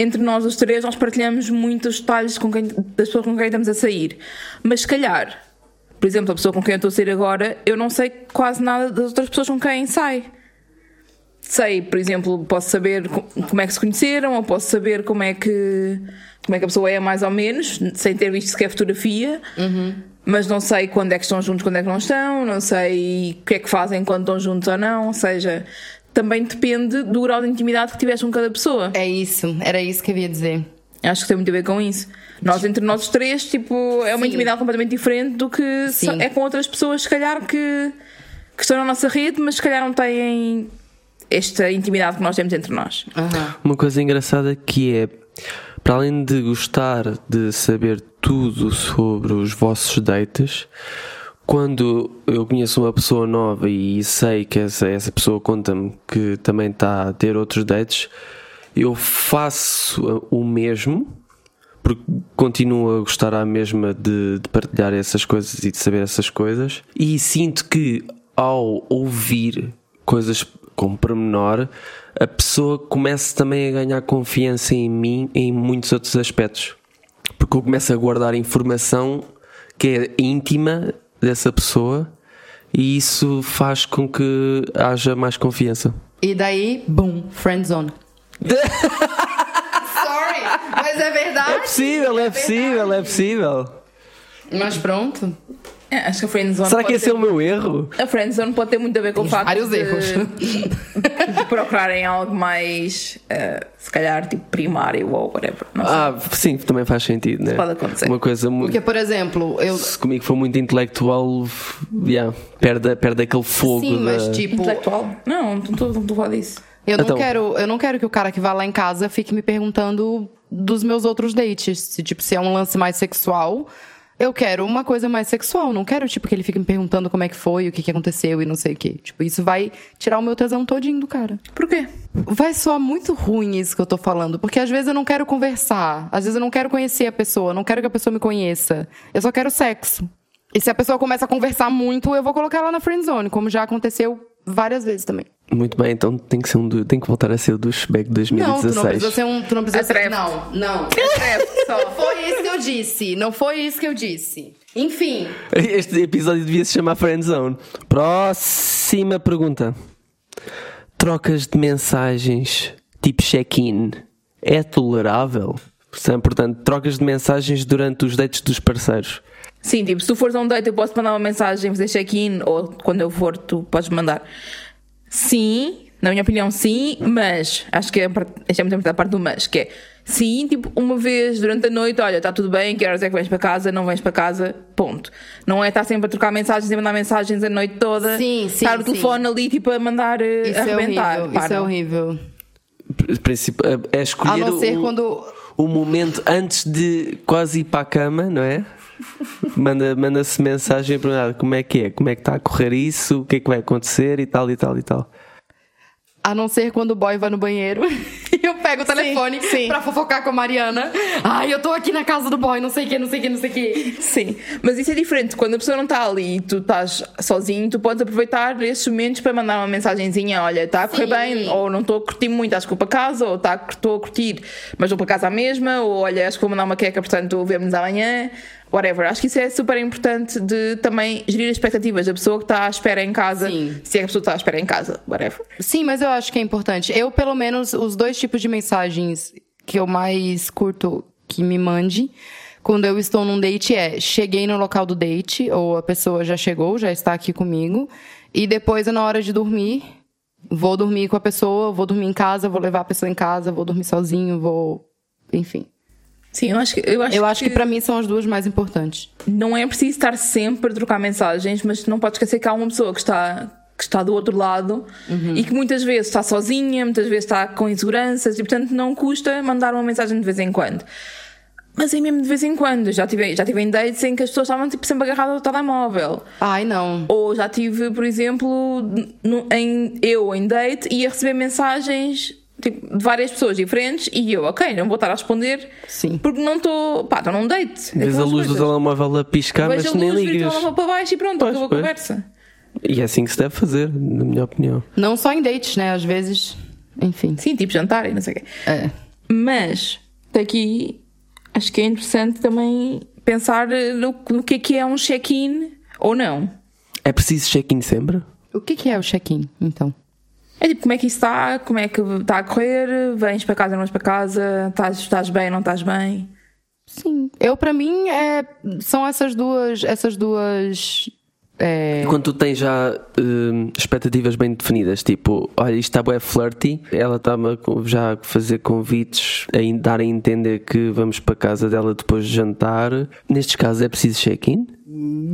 entre nós os três, nós partilhamos muitos detalhes com quem, das pessoas com quem estamos a sair. Mas se calhar, por exemplo, a pessoa com quem eu estou a sair agora, eu não sei quase nada das outras pessoas com quem sai. Sei, por exemplo, posso saber co- como é que se conheceram, ou posso saber como é que, como é que a pessoa é mais ou menos, sem ter visto sequer fotografia, mas não sei quando é que estão juntos, quando é que não estão, não sei o que é que fazem quando estão juntos ou não, ou seja, também depende do grau de intimidade que tiveste com cada pessoa. É isso, era isso que eu ia dizer. Acho que tem muito a ver com isso. Nós, entre nós três, tipo, é uma Sim. intimidade completamente diferente do que Sim. é com outras pessoas, se calhar, que, que estão na nossa rede, mas se calhar não têm esta intimidade que nós temos entre nós. Aham. Uma coisa engraçada que é, para além de gostar de saber tudo sobre os vossos dates, quando eu conheço uma pessoa nova e sei que essa, essa pessoa conta-me que também está a ter outros dates, eu faço o mesmo, porque continuo a gostar à mesma de, de partilhar essas coisas e de saber essas coisas, e sinto que ao ouvir coisas com pormenor, a pessoa começa também a ganhar confiança em mim em muitos outros aspectos. Porque eu começo a guardar informação que é íntima dessa pessoa e isso faz com que haja mais confiança. E daí, boom, friendzone. Sorry, mas é verdade. possível, é possível, é possível. Mas pronto. É, acho que a friendzone Será que esse é ter- o meu erro? A friendzone pode ter muito a ver com o facto vários de, erros. de procurarem algo mais, eh, se calhar, tipo primário ou whatever. Não sei. Ah, sim, também faz sentido, né? Pode acontecer. Uma coisa muito. Porque, por exemplo, eu. Se comigo for muito intelectual, yeah, perde, perde aquele fogo. Sim, mas da- tipo. Intelectual? Não, não estou não estou a falar disso. Eu não, Então- quero, eu não quero que o cara que vá lá em casa fique me perguntando dos meus outros dates. Se, tipo, se é um lance mais sexual, eu quero uma coisa mais sexual. Não quero, tipo, que ele fique me perguntando como é que foi, o que, que aconteceu e não sei o quê. Tipo, isso vai tirar o meu tesão todinho do cara. Por quê? Vai soar muito ruim isso que eu tô falando, porque às vezes eu não quero conversar, às vezes eu não quero conhecer a pessoa, não quero que a pessoa me conheça. Eu só quero sexo. E se a pessoa começa a conversar muito, eu vou colocar ela na friend zone, como já aconteceu várias vezes também. Muito bem, então tem que, ser um do- tem que voltar a ser o douchebag Não, 2016. tu não precisa ser um. Tu não precisa ser. Não, não. Só. Não foi isso que eu disse. Não foi isso que eu disse. Enfim. Este episódio devia se chamar Friendzone. Próxima pergunta. Trocas de mensagens tipo check-in é tolerável? Portanto, Portanto, trocas de mensagens durante os dates dos parceiros. Sim, tipo, se tu fores a um date, eu posso mandar uma mensagem, fazer check-in, ou quando eu for, tu podes mandar. Sim, na minha opinião, sim, mas acho que é, a esta é muito importante a parte do mas, que é sim, tipo, uma vez durante a noite, olha, está tudo bem, que horas é que vens para casa, não vens para casa, ponto. Não é estar sempre a trocar mensagens e mandar mensagens a noite toda, Sim, sim, estar no sim. telefone ali, tipo, a mandar eh, Isso é arrebentar. horrível. Pá, Isso é horrível. Princip- É A escolher não ser o, quando. O momento antes de quase ir para a cama, não é? Manda- Manda-se mensagem a perguntar como é que é, como é que está a correr isso, o que é que vai acontecer e tal e tal e tal. A não ser quando o boy vai no banheiro e eu pego o telefone sim. pra fofocar com a Mariana. Ai, eu tô aqui na casa do boy, não sei o que, não sei o que, não sei o que. Sim, mas isso é diferente. Quando a pessoa não está ali e tu estás sozinho, tu podes aproveitar esses momentos para mandar uma mensagenzinha: olha, está a correr Sim. bem, ou não estou a curtir muito, acho que vou para casa, ou tá, estou a curtir, mas vou para casa à mesma, ou olha, acho que vou mandar uma queca, portanto vemos amanhã. Whatever. Acho que isso é super importante de também gerir as expectativas da pessoa que está à espera em casa. Sim. Se é que a pessoa está à espera em casa. Whatever. Sim, mas eu acho que é importante. Eu, pelo menos, os dois tipos de mensagens que eu mais curto que me mande quando eu estou num date é cheguei no local do date, ou a pessoa já chegou, já está aqui comigo, e depois, na hora de dormir, vou dormir com a pessoa, vou dormir em casa, vou levar a pessoa em casa, vou dormir sozinho, vou. Enfim. Sim, eu acho que. Eu acho, Eu acho que pra mim são as duas mais importantes. não é preciso estar sempre a trocar mensagens, mas não pode esquecer que há uma pessoa que está, que está do outro lado e que muitas vezes está sozinha, muitas vezes está com inseguranças e, portanto, não custa mandar uma mensagem de vez em quando. Mas é mesmo de vez em quando. Já tive, já tive em dates em que as pessoas estavam tipo, sempre agarradas ao telemóvel. Ai, não. Ou já tive, por exemplo, no- em, eu em date ia receber mensagens tipo, de várias pessoas diferentes e eu, ok, não vou estar a responder Sim. porque não estou, pá, estou num date. Vês a luz do coisas. telemóvel a piscar, Vejo mas a nem luz, viro o ligas. telemóvel para baixo e pronto, Pois, acabou a conversa. E é assim que se deve fazer, na minha opinião. Não só em dates, né? Às vezes. Enfim. Sim, tipo jantar e não sei o quê. É. Mas, daqui, acho que é interessante também pensar no, no que é que é um check-in ou não. É preciso check-in sempre? O que, que é o check-in, então? É tipo, como é que isso está? Como é que está a correr? Vens para casa, não vens para casa? Estás, estás bem, não estás bem? Sim. Eu, pra mim, é, são essas duas. Essas duas. é, E quando tu tens já hum, expectativas bem definidas, tipo, olha, isto está bem flirty, ela está-me já a fazer convites, a dar a entender que vamos para a casa dela depois de jantar. Nestes casos é preciso check-in?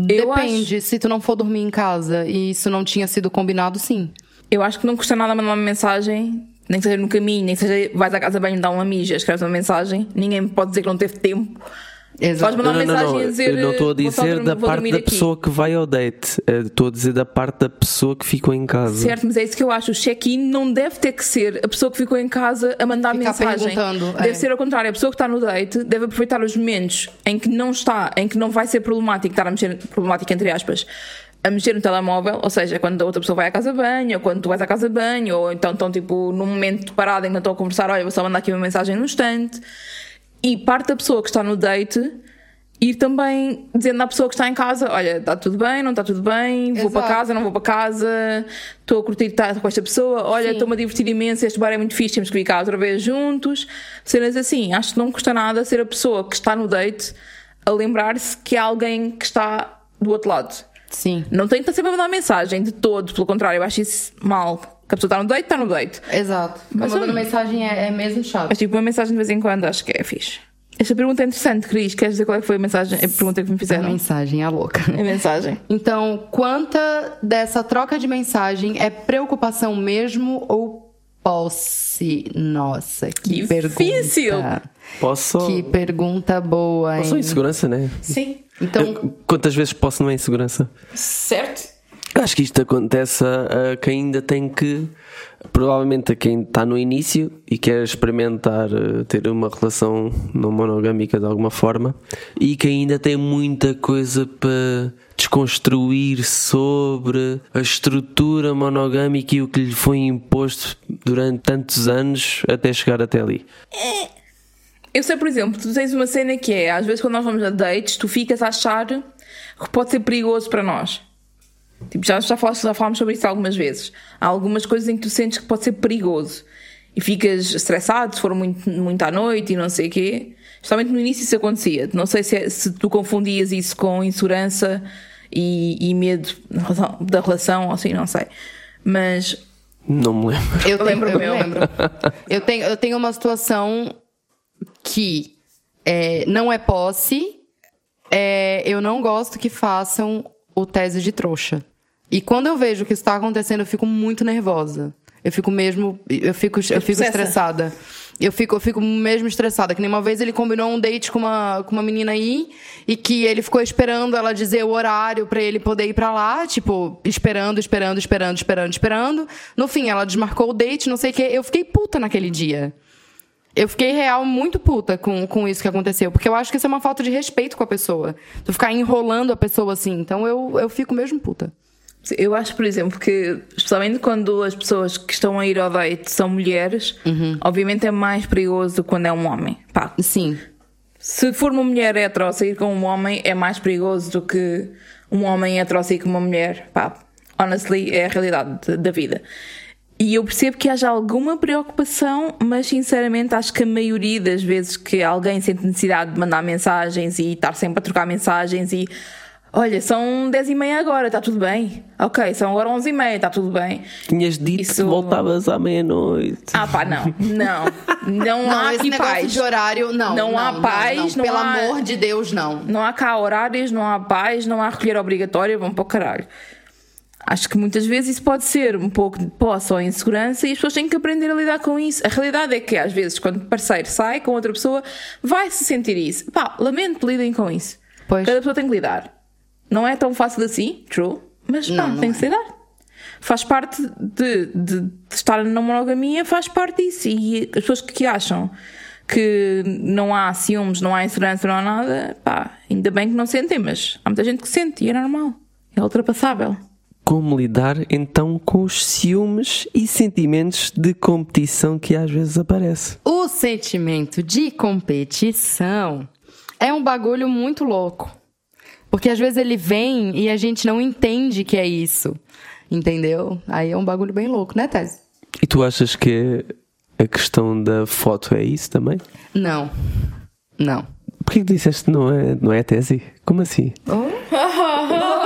Depende, se tu não for dormir em casa e isso não tinha sido combinado, sim. Eu acho que não custa nada mandar uma mensagem, nem que seja no caminho, nem que seja vais à casa bem dar uma mija, escreves uma mensagem, ninguém me pode dizer que não teve tempo. Exato. Não, uma não, não, dizer. Eu não estou a "Vou só dizer da parte da aqui." pessoa que vai ao date. Eu Estou a dizer da parte da pessoa que ficou em casa. Certo, mas é isso que eu acho. O check-in não deve ter que ser a pessoa que ficou em casa a mandar Ficar mensagem. Deve é. ser ao contrário. A pessoa que está no date deve aproveitar os momentos em que não está, em que não vai ser problemático estar a mexer, problemático entre aspas, a mexer no telemóvel, ou seja, quando a outra pessoa vai à casa de banho, ou quando tu vais à casa de banho, ou então estão tipo num momento parado em que estão a conversar, olha, vou só mandar aqui uma mensagem num instante. E parte da pessoa que está no date ir também dizendo à pessoa que está em casa: Olha, está tudo bem, não está tudo bem, vou para Exato. casa, não vou para casa, estou a curtir estar com esta pessoa, olha, estou-me a divertir imenso, este bar é muito fixe, temos que ficar outra vez juntos. Cenas assim, acho que não custa nada ser a pessoa que está no date a lembrar-se que há alguém que está do outro lado. Sim. Não tem que estar sempre a mandar mensagem de todo, pelo contrário, eu acho isso mal. Que a pessoa está no date, está no date. Exato. Mas mandando mensagem é, é mesmo chato. Mas tipo, uma mensagem de vez em quando acho que é fixe. Esta pergunta é interessante, Cris. Queres dizer qual é que foi a mensagem, a pergunta que me A fizeram? mensagem é louca. A mensagem. Então, quanta dessa troca de mensagem é preocupação mesmo ou posse? Nossa, que Difícil. pergunta. Posso só. Que pergunta boa, Posso hein? insegurança, né? Sim. Então, Eu- quantas vezes posso não é insegurança? Certo. Acho que isto acontece a, a quem ainda tem que, provavelmente a quem está no início e quer experimentar eh, ter uma relação não monogâmica de alguma forma e que ainda tem muita coisa para desconstruir sobre a estrutura monogâmica e o que lhe foi imposto durante tantos anos até chegar até ali. Eu sei, por exemplo, tu tens uma cena que é, às vezes quando nós vamos a dates, tu ficas a achar que pode ser perigoso para nós. Tipo, já, já, falaste, já falámos sobre isso algumas vezes. Há algumas coisas em que tu sentes que pode ser perigoso. E ficas estressado se for muito, muito à noite e não sei o quê. Justamente no início isso acontecia. Não sei se, é- se tu confundias isso com insegurança e, e medo da relação, ou assim, não sei. Mas Não me lembro. eu, tenho, eu me lembro. Eu tenho, eu tenho uma situação que é, não é posse. é, eu não gosto que façam o tese de trouxa. E quando eu vejo que isso está acontecendo, eu fico muito nervosa. Eu fico mesmo. Eu fico, eu fico estressada. Eu fico, eu fico mesmo estressada. Que nem uma vez ele combinou um date com uma, com uma menina aí e que ele ficou esperando ela dizer o horário pra ele poder ir pra lá, tipo, esperando, esperando, esperando, esperando, esperando. No fim, ela desmarcou o date, não sei o quê. Eu fiquei puta naquele dia. Eu fiquei real muito puta com, com isso que aconteceu, porque eu acho que isso é uma falta de respeito com a pessoa. Tu ficar enrolando a pessoa assim. Então eu, eu fico mesmo puta. Eu acho, por exemplo, que especialmente quando as pessoas que estão a ir ao date são mulheres, obviamente é mais perigoso quando é um homem. Pá, Sim. se for uma mulher hetero sair com um homem, é mais perigoso do que um homem hetero sair com uma mulher. Pá, honestly, é a realidade da- da vida. E eu percebo que haja alguma preocupação, mas sinceramente acho que a maioria das vezes que alguém sente necessidade de mandar mensagens e estar sempre a trocar mensagens e olha, são 10 e meia agora, está tudo bem. Ok, são agora 11 e meia, está tudo bem. Tinhas dito Isso- que voltavas à meia-noite. Ah pá, não, não. Não, há esse aqui negócio paz. de horário, não. Não há paz, não Pelo há- amor de Deus, não. Não há cá horários, não há paz, não há recolher obrigatória, vão para o caralho. Acho que muitas vezes isso pode ser um pouco de posse ou insegurança e as pessoas têm que aprender a lidar com isso. A realidade é que às vezes quando o parceiro sai com outra pessoa vai se sentir isso. Pá, lamento, lidem com isso. Pois. Cada pessoa tem que lidar. Não é tão fácil assim, true, mas pá, Não, não tem é. que se lidar. Faz parte de, de, de estar na monogamia, faz parte disso. E as pessoas que acham que não há ciúmes, não há insegurança, não há nada, pá, ainda bem que não sentem, mas há muita gente que sente e é normal. É ultrapassável. Como lidar então com os ciúmes e sentimentos de competição que às vezes aparece? O sentimento de competição é um bagulho muito louco. Porque às vezes ele vem e a gente não entende que é isso. Entendeu? Aí é um bagulho bem louco, né, Tese? E tu achas que a questão da foto é isso também? Não. Não. Porquê que disseste não é, não é tese? Como assim? Oh.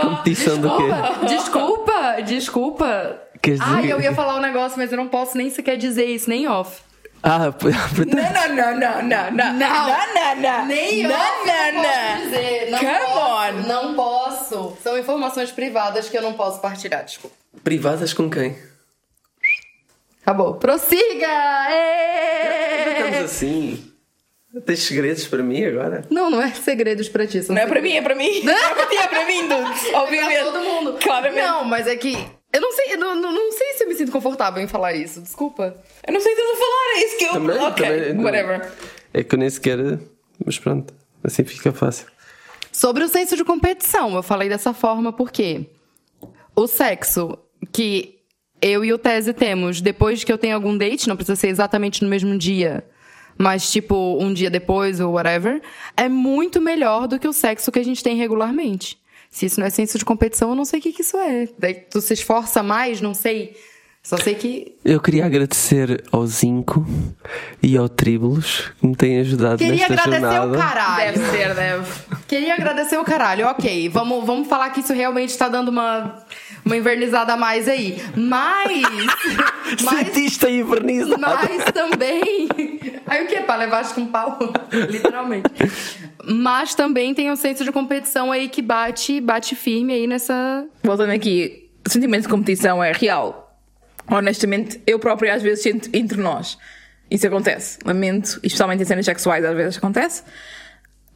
Competição do quê? Desculpa, desculpa. Queres dizer- Ai, eu ia falar um negócio, mas eu não posso nem sequer dizer isso, nem off. Ah, portanto, Não, não, não, não, não. Não. não, não. Nem não, off eu não, posso não. dizer. Não Come posso, on. Não posso. São informações privadas que eu não posso partilhar, desculpa. privadas com quem? Acabou. Prossiga! Ê! Estamos assim. Tens segredos para mim agora? Não, não é segredos pra ti. são Não é para segredos. mim, é para mim. Não é para ti, é para mim, dude. Obviamente. Pra todo mundo. Claramente. Não, mas é que. Eu não sei, eu não, não, não sei se eu me sinto confortável em falar isso. Desculpa. Eu não sei que estás a falar, isso que eu. Também, ok, também, não. whatever. É que eu nem sequer. Mas pronto, assim fica fácil. Sobre o senso de competição, eu falei dessa forma porque o sexo que eu e o Tese temos depois que eu tenho algum date, não precisa ser exatamente no mesmo dia, mas tipo um dia depois ou whatever, é muito melhor do que o sexo que a gente tem regularmente. Se isso não é senso de competição, eu não sei o que, que isso é. Daí tu se esforça mais, não sei. Só sei que. Eu queria agradecer ao Zinco e ao Tribulus que me têm ajudado Queria nesta agradecer jornada. o caralho. Deve ser, deve. Queria agradecer o caralho, ok. Vamos, vamos falar que isso realmente tá dando uma, uma invernizada a mais aí. Mas. mas Sentiste a invernizada. mas também. Aí o que? Pra levar com pau? Literalmente. Mas também tem um senso de competição aí que bate, bate firme aí nessa. Voltando aqui, o sentimento de competição é real. Honestamente, eu própria às vezes sinto entre nós. Isso acontece. Lamento, especialmente em cenas sexuais, às vezes acontece.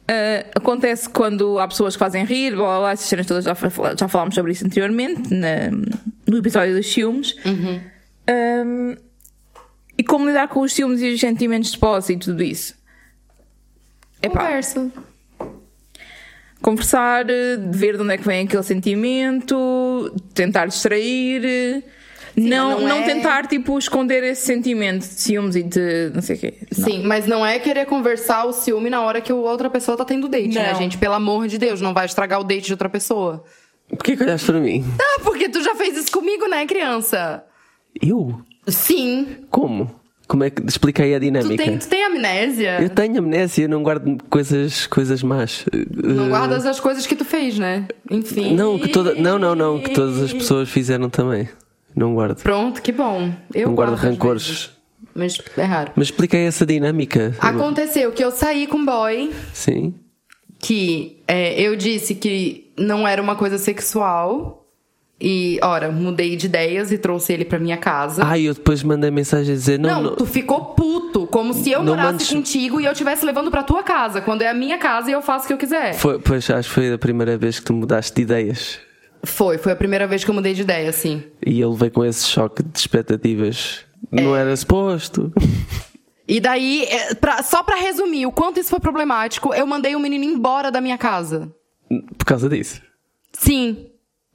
Ah, acontece quando há pessoas que fazem rir, blá blá blá, essas cenas todas já, já falámos sobre isso anteriormente, na- no episódio dos filmes. Um, e como lidar com os ciúmes e os sentimentos de posse e tudo isso. Epá, Conversa. conversar, eh, de ver de onde é que vem aquele sentimento, tentar distrair, eh, não, não não é- tentar tipo esconder esse sentimento de ciúmes e de não sei o quê. Não. Sim, mas não é querer conversar o ciúme na hora que a outra pessoa tá tendo date, né, Não. gente? Pelo amor de Deus, não vai estragar o date de outra pessoa. Por que que olhaste para mim? Ah, porque tu já fez isso comigo, né, criança? Eu? Sim. Como? Como é que explica aí a Tu dinâmica? tem, tu tem amnésia? Eu tenho amnésia, eu não guardo coisas, coisas más. Não Uh, guardas as coisas que tu fez, né? Enfim. Não, que toda, não, não, não, que todas as pessoas fizeram também. Não guardo. Pronto, que bom. Eu não guardo guardo rancores. vezes, Mas é raro. Mas explica essa dinâmica. Aconteceu que eu saí com um boy Sim. que é, eu disse que não era uma coisa sexual. E, ora, mudei de ideias e trouxe ele pra minha casa. Ah, eu depois mandei mensagem dizer: não, não, não, tu ficou puto, como se eu morasse mandes- contigo e eu estivesse levando pra tua casa, quando é a minha casa e eu faço o que eu quiser. Foi, pois acho que foi a primeira vez que tu mudaste de ideias. Foi, foi a primeira vez que eu mudei de ideia, assim. E ele veio com esse choque de expectativas. Não É. era suposto. E daí, é, pra- só pra resumir o quanto isso foi problemático, eu mandei o menino embora da minha casa. Por causa disso. Sim.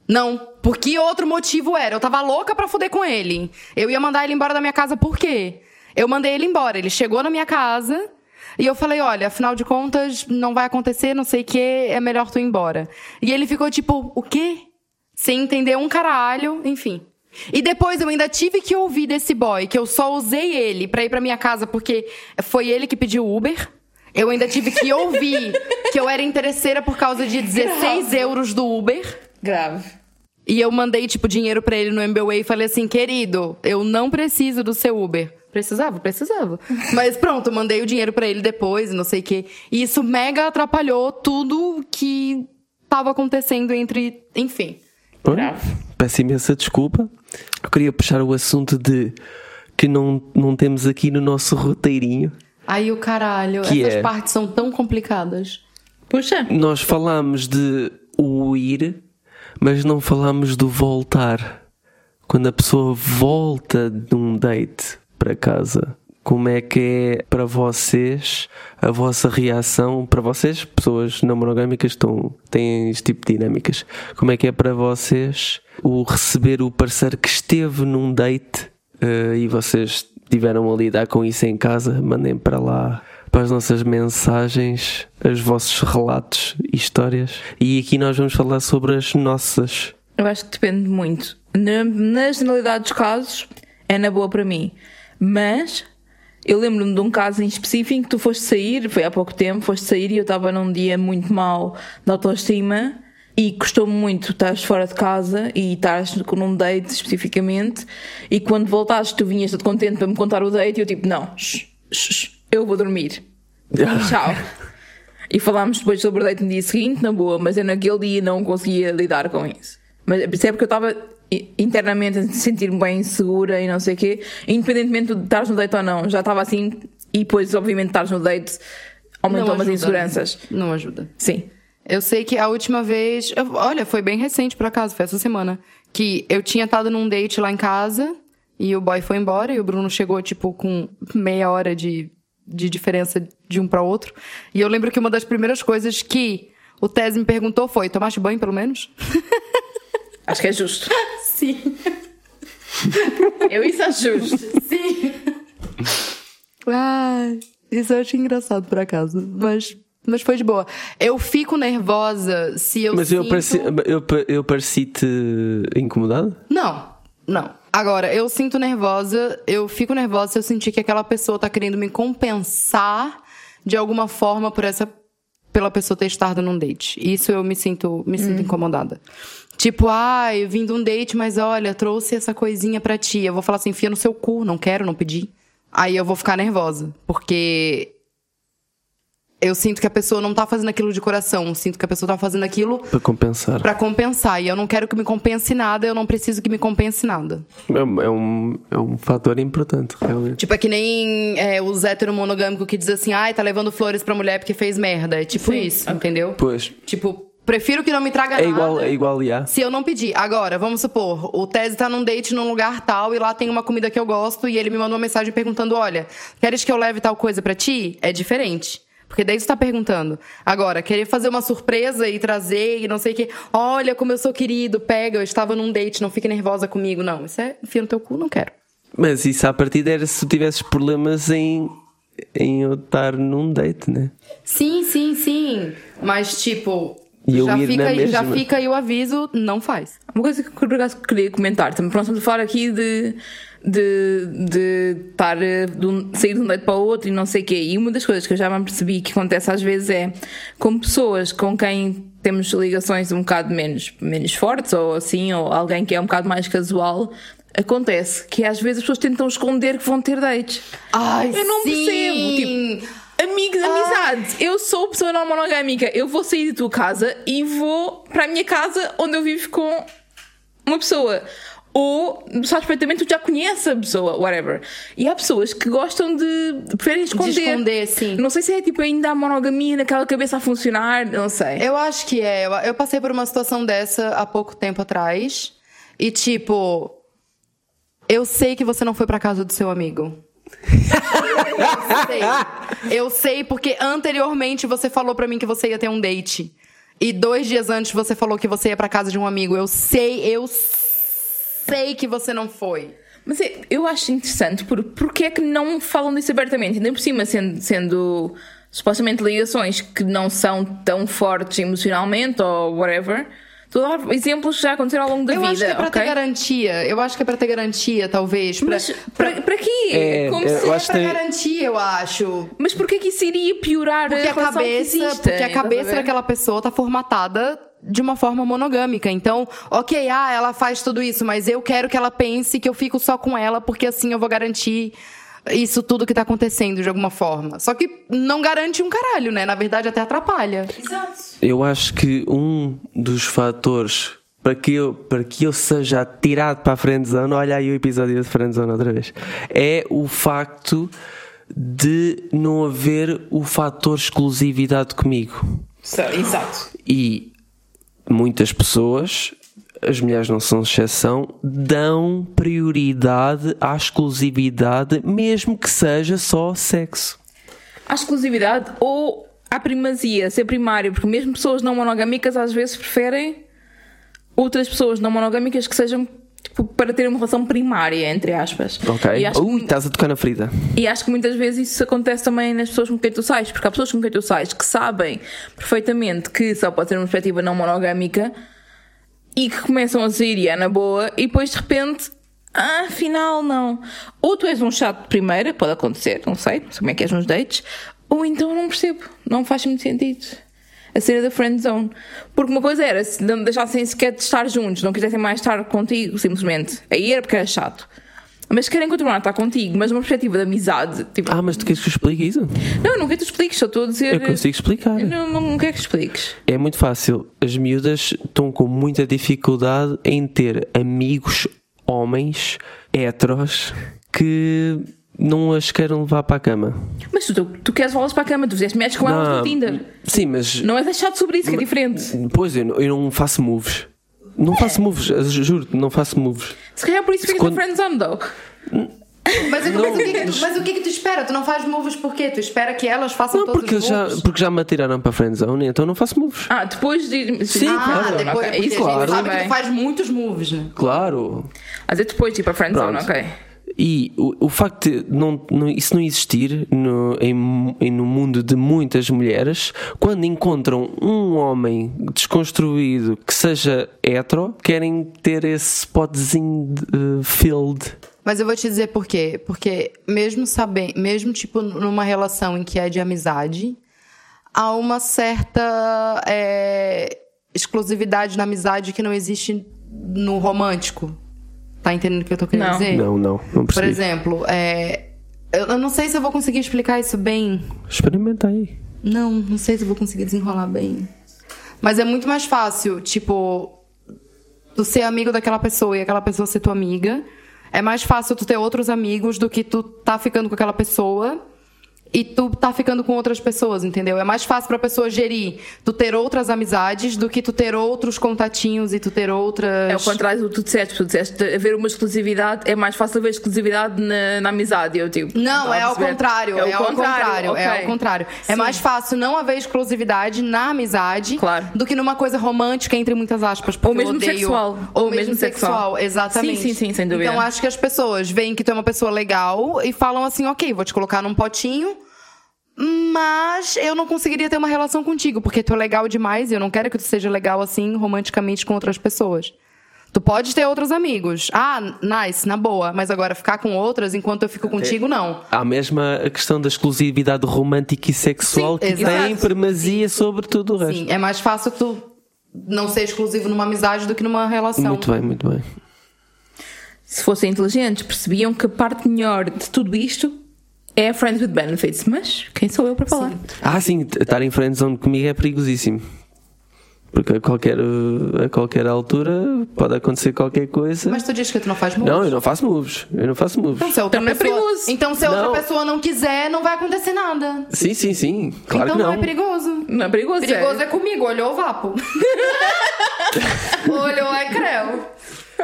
Não. Por que outro motivo era? Eu tava louca pra fuder com ele. Eu ia mandar ele embora da minha casa por quê? Eu mandei ele embora. Ele chegou na minha casa e eu falei: olha, afinal de contas, não vai acontecer, não sei o quê, é melhor tu ir embora. E ele ficou tipo: o quê? Sem entender um caralho, enfim. E depois eu ainda tive que ouvir desse boy que eu só usei ele pra ir pra minha casa porque foi ele que pediu Uber. Eu ainda tive que ouvir que eu era interesseira por causa de 16 euros do Uber. Grave. E eu mandei, tipo, dinheiro pra ele no MBWay e falei assim, querido, eu não preciso do seu Uber. Precisava? Precisava. Mas pronto, mandei o dinheiro pra ele depois, não sei o quê. E isso mega atrapalhou tudo que tava acontecendo entre. Enfim. Olha, Peço imensa desculpa. Eu queria puxar o assunto de que não, não temos aqui no nosso roteirinho. Aí o caralho, Que essas é? partes são tão complicadas. Puxa. Nós falámos de o ir, mas não falámos do voltar. Quando a pessoa volta de um date para casa, como é que é para vocês a vossa reação? Para vocês, pessoas não monogâmicas, estão, têm este tipo de dinâmicas. Como é que é para vocês o receber o parceiro que esteve num date eh, e vocês tiveram a lidar com isso em casa? Mandem para lá para as nossas mensagens, os vossos relatos e histórias. E aqui nós vamos falar sobre as nossas. Eu acho que depende muito. Na, na generalidade dos casos, é na boa para mim. Mas eu lembro-me de um caso em específico em que tu foste sair, foi há pouco tempo, foste sair e eu estava num dia muito mal de autoestima e custou-me muito estar fora de casa e estás num date especificamente e quando voltaste tu vinhas todo contente para me contar o date e eu tipo, não, shh, shh, eu vou dormir. Tchau. E falámos depois sobre o date no dia seguinte, na boa, mas eu naquele dia não conseguia lidar com isso. Mas percebe que eu estava internamente a sentir-me bem insegura e não sei o quê, independentemente de estares no date ou não, já estava assim, e depois, obviamente, estares no date aumentou ajuda. inseguranças. Não ajuda. Sim. Eu sei que a última vez. eu- olha, foi bem recente por acaso, foi essa semana. Que eu tinha estado num date lá em casa e o boy foi embora e o Bruno chegou, tipo, com meia hora de, de diferença de um para outro. E eu lembro que uma das primeiras coisas que o Tese me perguntou foi: tomaste banho pelo menos? Acho que é justo. Sim. Eu isso acho justo. Sim. Ai, isso eu achei engraçado por acaso. Mas, mas foi de boa. Eu fico nervosa se eu Mas eu sinto... pareci, eu, eu pareci-te incomodado? Não, não. Agora, eu sinto nervosa, eu fico nervosa se eu sentir que aquela pessoa tá querendo me compensar de alguma forma por essa pela pessoa ter estado num date. Isso eu me sinto, me sinto incomodada. Tipo, ah, eu vim de um date, mas olha, trouxe essa coisinha pra ti. Eu vou falar assim, enfia no seu cu, não quero, não pedi. Aí eu vou ficar nervosa, porque eu sinto que a pessoa não tá fazendo aquilo de coração, eu sinto que a pessoa tá fazendo aquilo Para compensar. pra compensar. E eu não quero que me compense nada, eu não preciso que me compense nada. É, um- é um, é um fator importante, realmente. Tipo, é que nem é, os heteromonogâmicos que diz assim, ai, tá levando flores pra mulher porque fez merda. É tipo isso, entendeu? Pois. Tipo, prefiro que não me traga É nada. igual, é igual a. Se eu não pedir. Agora, vamos supor, o Tese tá num date num lugar tal e lá tem uma comida que eu gosto e ele me mandou uma mensagem perguntando: olha, queres que eu leve tal coisa pra ti? É diferente. Porque daí você tá perguntando. Agora, querer fazer uma surpresa e trazer e não sei o quê. Olha como eu sou querido, pega, eu estava num date, não fique nervosa comigo. Não, isso é enfia no teu cu, não quero. Mas isso à partida era se tu tivesses problemas em, em eu estar num date, né? Sim, sim, sim. Mas, tipo, E eu já, ir fica, já fica aí o aviso, não faz. Uma coisa que eu por acaso queria comentar também, pronto, estamos a falar aqui de, de, de estar eh, de um, sair de um date para o outro e não sei o quê. E uma das coisas que eu já me percebi que acontece às vezes é com pessoas com quem temos ligações um bocado menos, menos fortes ou assim, ou alguém que é um bocado mais casual. Acontece que às vezes as pessoas tentam esconder que vão ter dates. Ai, Eu não sim. percebo, tipo, Amigos, amizade. Eu sou pessoa não monogâmica. Eu vou sair da tua casa e vou para a minha casa onde eu vivo com uma pessoa. Ou sabes perfeitamente, tu já conheces a pessoa, whatever. E há pessoas que gostam de. preferem esconder. esconder, sim. Não sei se é tipo ainda a monogamia naquela cabeça a funcionar, não sei. Eu acho que é. Eu, eu passei por uma situação dessa há pouco tempo atrás. E, tipo. Eu sei que você não foi pra casa do seu amigo. eu sei. Eu sei porque anteriormente você falou pra mim que você ia ter um date. E dois dias antes você falou que você ia pra casa de um amigo. Eu sei, eu sei que você não foi. Mas é- eu acho interessante por, porque é que não falam disso abertamente, ainda por cima sendo, sendo supostamente ligações que não são tão fortes emocionalmente ou whatever. Estou a dar exemplos que já aconteceram ao longo da eu vida. acho que é pra ok? ter garantia. Eu acho que é pra ter garantia, talvez. Pra, Mas para, para quê? É, Como eu se- é pra que tem- garantia, eu acho. Mas porquê que isso iria piorar Porque a a relação que cabeça, existe? porque a cabeça daquela pessoa tá formatada de uma forma monogâmica. Então, ok, ah, ela faz tudo isso, mas eu quero que ela pense que eu fico só com ela, porque assim eu vou garantir isso tudo que tá acontecendo de alguma forma. Só que não garante um caralho, né? Na verdade, até atrapalha. Eu acho que um dos fatores para que eu, para que eu seja tirado para a friendzone, olha aí o episódio de friendzone outra vez, é o facto de não haver o fator exclusividade comigo. Exato. E muitas pessoas, as mulheres não são exceção, dão prioridade à exclusividade, mesmo que seja só sexo. À exclusividade ou à primazia, ser primário, porque mesmo pessoas não monogâmicas às vezes preferem outras pessoas não monogâmicas que sejam tipo, para ter uma relação primária, entre aspas. Ok? Ui, estás a tocar na ferida. e acho que muitas vezes isso acontece também nas pessoas com quem tu sais, porque há pessoas com quem tu sais que sabem perfeitamente que só pode ter uma perspectiva não monogâmica e que começam a sair e é na boa e depois de repente. Ah, afinal não. Ou tu és um chato de primeira, pode acontecer, não sei, não sei como é que és nos dates, ou então não percebo, não faz muito sentido. A cena da friend zone. Porque uma coisa era se não deixassem sequer de estar juntos, não quisessem mais estar contigo, simplesmente. Aí era porque era chato. Mas querem continuar a estar contigo, mas numa perspectiva de amizade. Tipo, Ah, mas tu queres que eu explique isso? não, não quero que tu expliques, só estou a dizer. Eu consigo explicar. Não, não, não quero que expliques. É muito fácil. As miúdas estão com muita dificuldade em ter amigos homens heteros que não as queiram levar para a cama. Mas tu, tu, queres levá-las para a cama, tu fizeste match com elas no Tinder. Sim, mas Não é deixado sobre isso, que é diferente. depois eu, eu não faço moves. Não faço moves, juro, não faço moves. Se calhar por isso ficas Quando- friendzone, though. Mas, mas o que é que tu, mas o que é que tu espera? Tu não fazes moves por quê? Tu espera que elas façam Não, todos porque os já, moves? porque já me atiraram para a friendzone, então não faço moves. Ah, depois de. Sim, Ah, claro. depois, ok, porque isso a gente claro. sabe que tu faz muitos moves, né? Claro. Mas é depois de ir para a friendzone, Pronto. ok. E o, o facto de não, não- isso não existir no, em, no mundo de muitas mulheres, quando encontram um homem desconstruído que seja hetero, querem ter esse spotzinho de, eh, filled. Mas eu vou te dizer por quê. Porque mesmo sabendo, mesmo tipo numa relação em que é de amizade, há uma certa é, exclusividade na amizade que não existe no romântico. Tá entendendo o que eu tô querendo Não. dizer? Não, não, não Por percebi. exemplo, é, eu eu não sei se eu vou conseguir explicar isso bem. Experimenta aí. Não, não sei se eu vou conseguir desenrolar bem. Mas é muito mais fácil, tipo, tu ser amigo daquela pessoa e aquela pessoa ser tua amiga. É mais fácil tu ter outros amigos do que tu tá ficando com aquela pessoa e tu tá ficando com outras pessoas, entendeu? É mais fácil pra pessoa gerir tu ter outras amizades do que tu ter outros contatinhos e tu ter outras. É o contrário do que tu disseste. Tu disseste haver uma exclusividade, é mais fácil haver exclusividade na, na amizade. Eu, tipo, Não, estava é a ao contrário. É, ao contrário. É ao contrário. É mais fácil não haver exclusividade na amizade Claro. do que numa coisa romântica, entre muitas aspas. Ou mesmo odeio- sexual. Ou, Ou mesmo mesmo sexual. sexual. Exatamente. Sim, sim, sim, sem dúvida. Então acho que as pessoas veem que tu é uma pessoa legal e falam assim: ok, vou te colocar num potinho. Mas eu não conseguiria ter uma relação contigo, porque tu é legal demais e eu não quero que tu seja legal assim romanticamente com outras pessoas. Tu pode ter outros amigos. Ah, nice, na boa. Mas agora ficar com outras enquanto eu fico contigo, não. Há mesmo a questão da exclusividade romântica e sexual Sim, que exato. tem primazia sobre tudo o resto. Sim, é mais fácil tu não ser exclusivo numa amizade do que numa relação. Muito bem, muito bem. Se fossem inteligentes, percebiam que a parte melhor de tudo isto é Friends with Benefits. Mas quem sou eu para falar? Ah, sim, estar em friendzone comigo é perigosíssimo. Porque a qualquer, a qualquer altura pode acontecer qualquer coisa. Mas tu diz que tu não faz moves. Não, eu não faço moves. Eu não faço moves. Então, se a outra Então não é pessoa... perigoso. Então, se a outra Não. pessoa não quiser, não vai acontecer nada. Sim, sim, sim. Claro então que não. é perigoso. Não é perigoso, Perigoso é. é comigo, olhou o vapo. olhou é creu.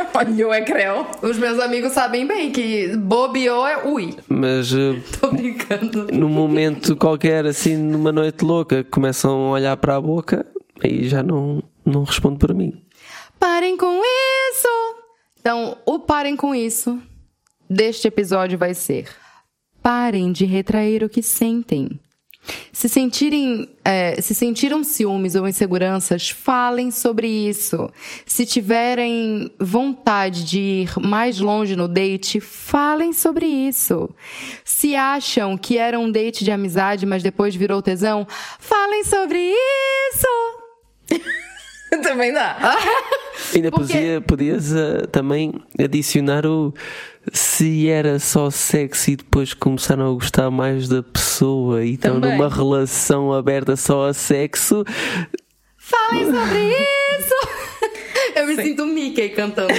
Olha o ecrã. Os meus amigos sabem bem que bobeou é ui. Mas eh, Tô brincando. num momento qualquer, assim, numa noite louca, começam a olhar para a boca, aí já não, não respondo para mim. Parem com isso! Então, o parem com isso deste episódio vai ser: parem de retrair o que sentem. Se sentirem, é, se sentiram ciúmes ou inseguranças, falem sobre isso. Se tiverem vontade de ir mais longe no date, falem sobre isso. Se acham que era um date de amizade, mas depois virou tesão, falem sobre isso. Também dá. Ainda Porque- podia, podias eh, também adicionar o se era só sexo e depois começaram a gostar mais da pessoa e estão Também. numa relação aberta só a sexo. Falem sobre isso! Eu me sinto Mickey cantando.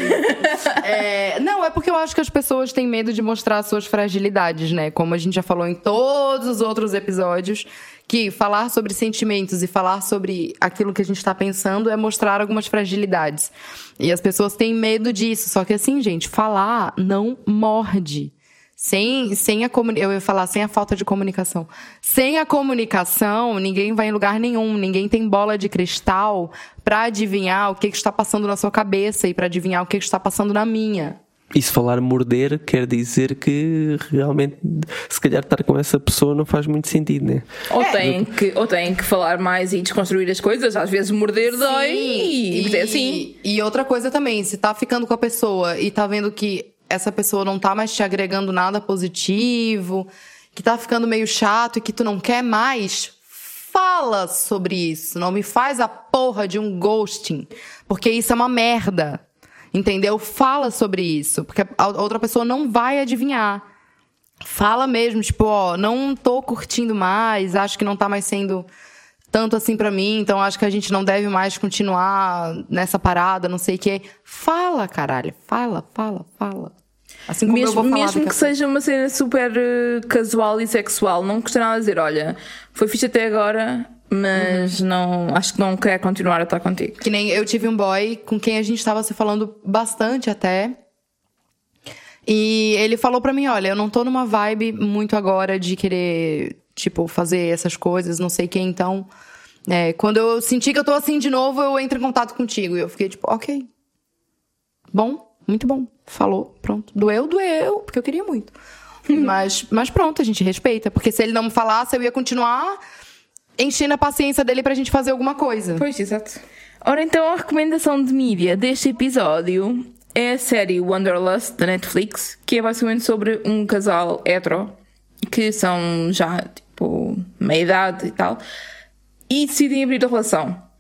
É, não, é porque eu acho que as pessoas têm medo de mostrar suas fragilidades, né? Como a gente já falou em todos os outros episódios, que falar sobre sentimentos e falar sobre aquilo que a gente tá pensando é mostrar algumas fragilidades. E as pessoas têm medo disso. Só que assim, gente, falar não morde. Sem, sem a comuni- eu ia falar sem a falta de comunicação. Sem a comunicação, ninguém vai em lugar nenhum, ninguém tem bola de cristal pra adivinhar o que, que está passando na sua cabeça e pra adivinhar o que, que está passando na minha. E se falar morder, quer dizer que realmente, se calhar, estar com essa pessoa não faz muito sentido, né? Ou têm, que, ou têm que falar mais e desconstruir as coisas. Às vezes morder dói e, e, é assim. e outra coisa também, se tá ficando com a pessoa e tá vendo que essa pessoa não tá mais te agregando nada positivo, que tá ficando meio chato e que tu não quer mais, fala sobre isso. Não me faz a porra de um ghosting, porque isso é uma merda. Entendeu? Fala sobre isso, porque a outra pessoa não vai adivinhar. Fala mesmo, tipo, ó, não tô curtindo mais, acho que não tá mais sendo tanto assim pra mim, então acho que a gente não deve mais continuar nessa parada, não sei o quê. Fala, caralho, fala, fala, fala. Assim como eu Mesmo, vou falar mesmo que seja uma cena super eh, casual e sexual, não custa nada dizer: olha, foi fixe até agora, mas não acho que não quero continuar a estar contigo. Que nem eu tive um boy com quem a gente tava se falando bastante até. E ele falou pra mim, olha, eu não tô numa vibe muito agora de querer, tipo, fazer essas coisas, não sei o que, então. é, quando eu senti que eu tô assim de novo, eu entro em contato contigo. E eu fiquei tipo, ok. Bom, muito bom. Falou, pronto. Doeu, doeu, porque eu queria muito. mas, mas pronto, a gente respeita. Porque se ele não me falasse, eu ia continuar enchendo a paciência dele pra gente fazer alguma coisa. Pois, exato. Ora, então a recomendação de mídia deste episódio é a série Wanderlust da Netflix, que é basicamente sobre um casal hetero que são já, tipo, meia idade e tal, e decidem abrir a relação.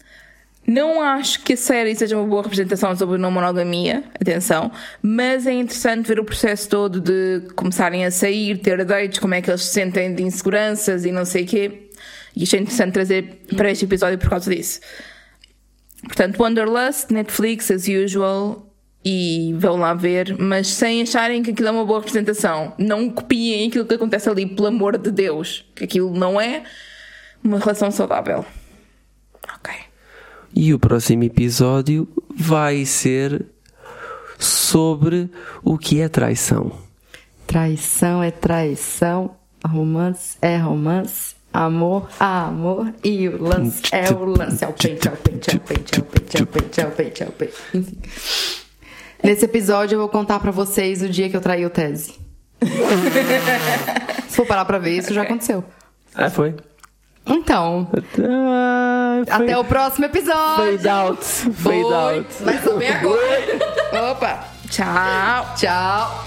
Não acho que a série seja uma boa representação sobre não monogamia, atenção, mas é interessante ver o processo todo de começarem a sair, ter dates, como é que eles se sentem de inseguranças e não sei o quê. E achei interessante trazer para este episódio por causa disso. Portanto, Wanderlust, Netflix, as usual, e vão lá ver, mas sem acharem que aquilo é uma boa representação. Não copiem aquilo que acontece ali, pelo amor de Deus, que aquilo não é uma relação saudável. Ok. E o próximo episódio vai ser sobre o que é traição. Traição é traição, romance é romance, amor amor e o lance é o lance. É o pente, é o pente, é o pente, é o pente, é o pente, é o pente, é o pente. Enfim. Nesse episódio eu vou contar pra vocês o dia que eu traí o Tese. Se for parar pra ver, isso já aconteceu. Ah, foi? Então, Ah, foi- até o próximo episódio. Fade out. Fade Foi. out. Vai saber agora. Opa! Tchau! Tchau.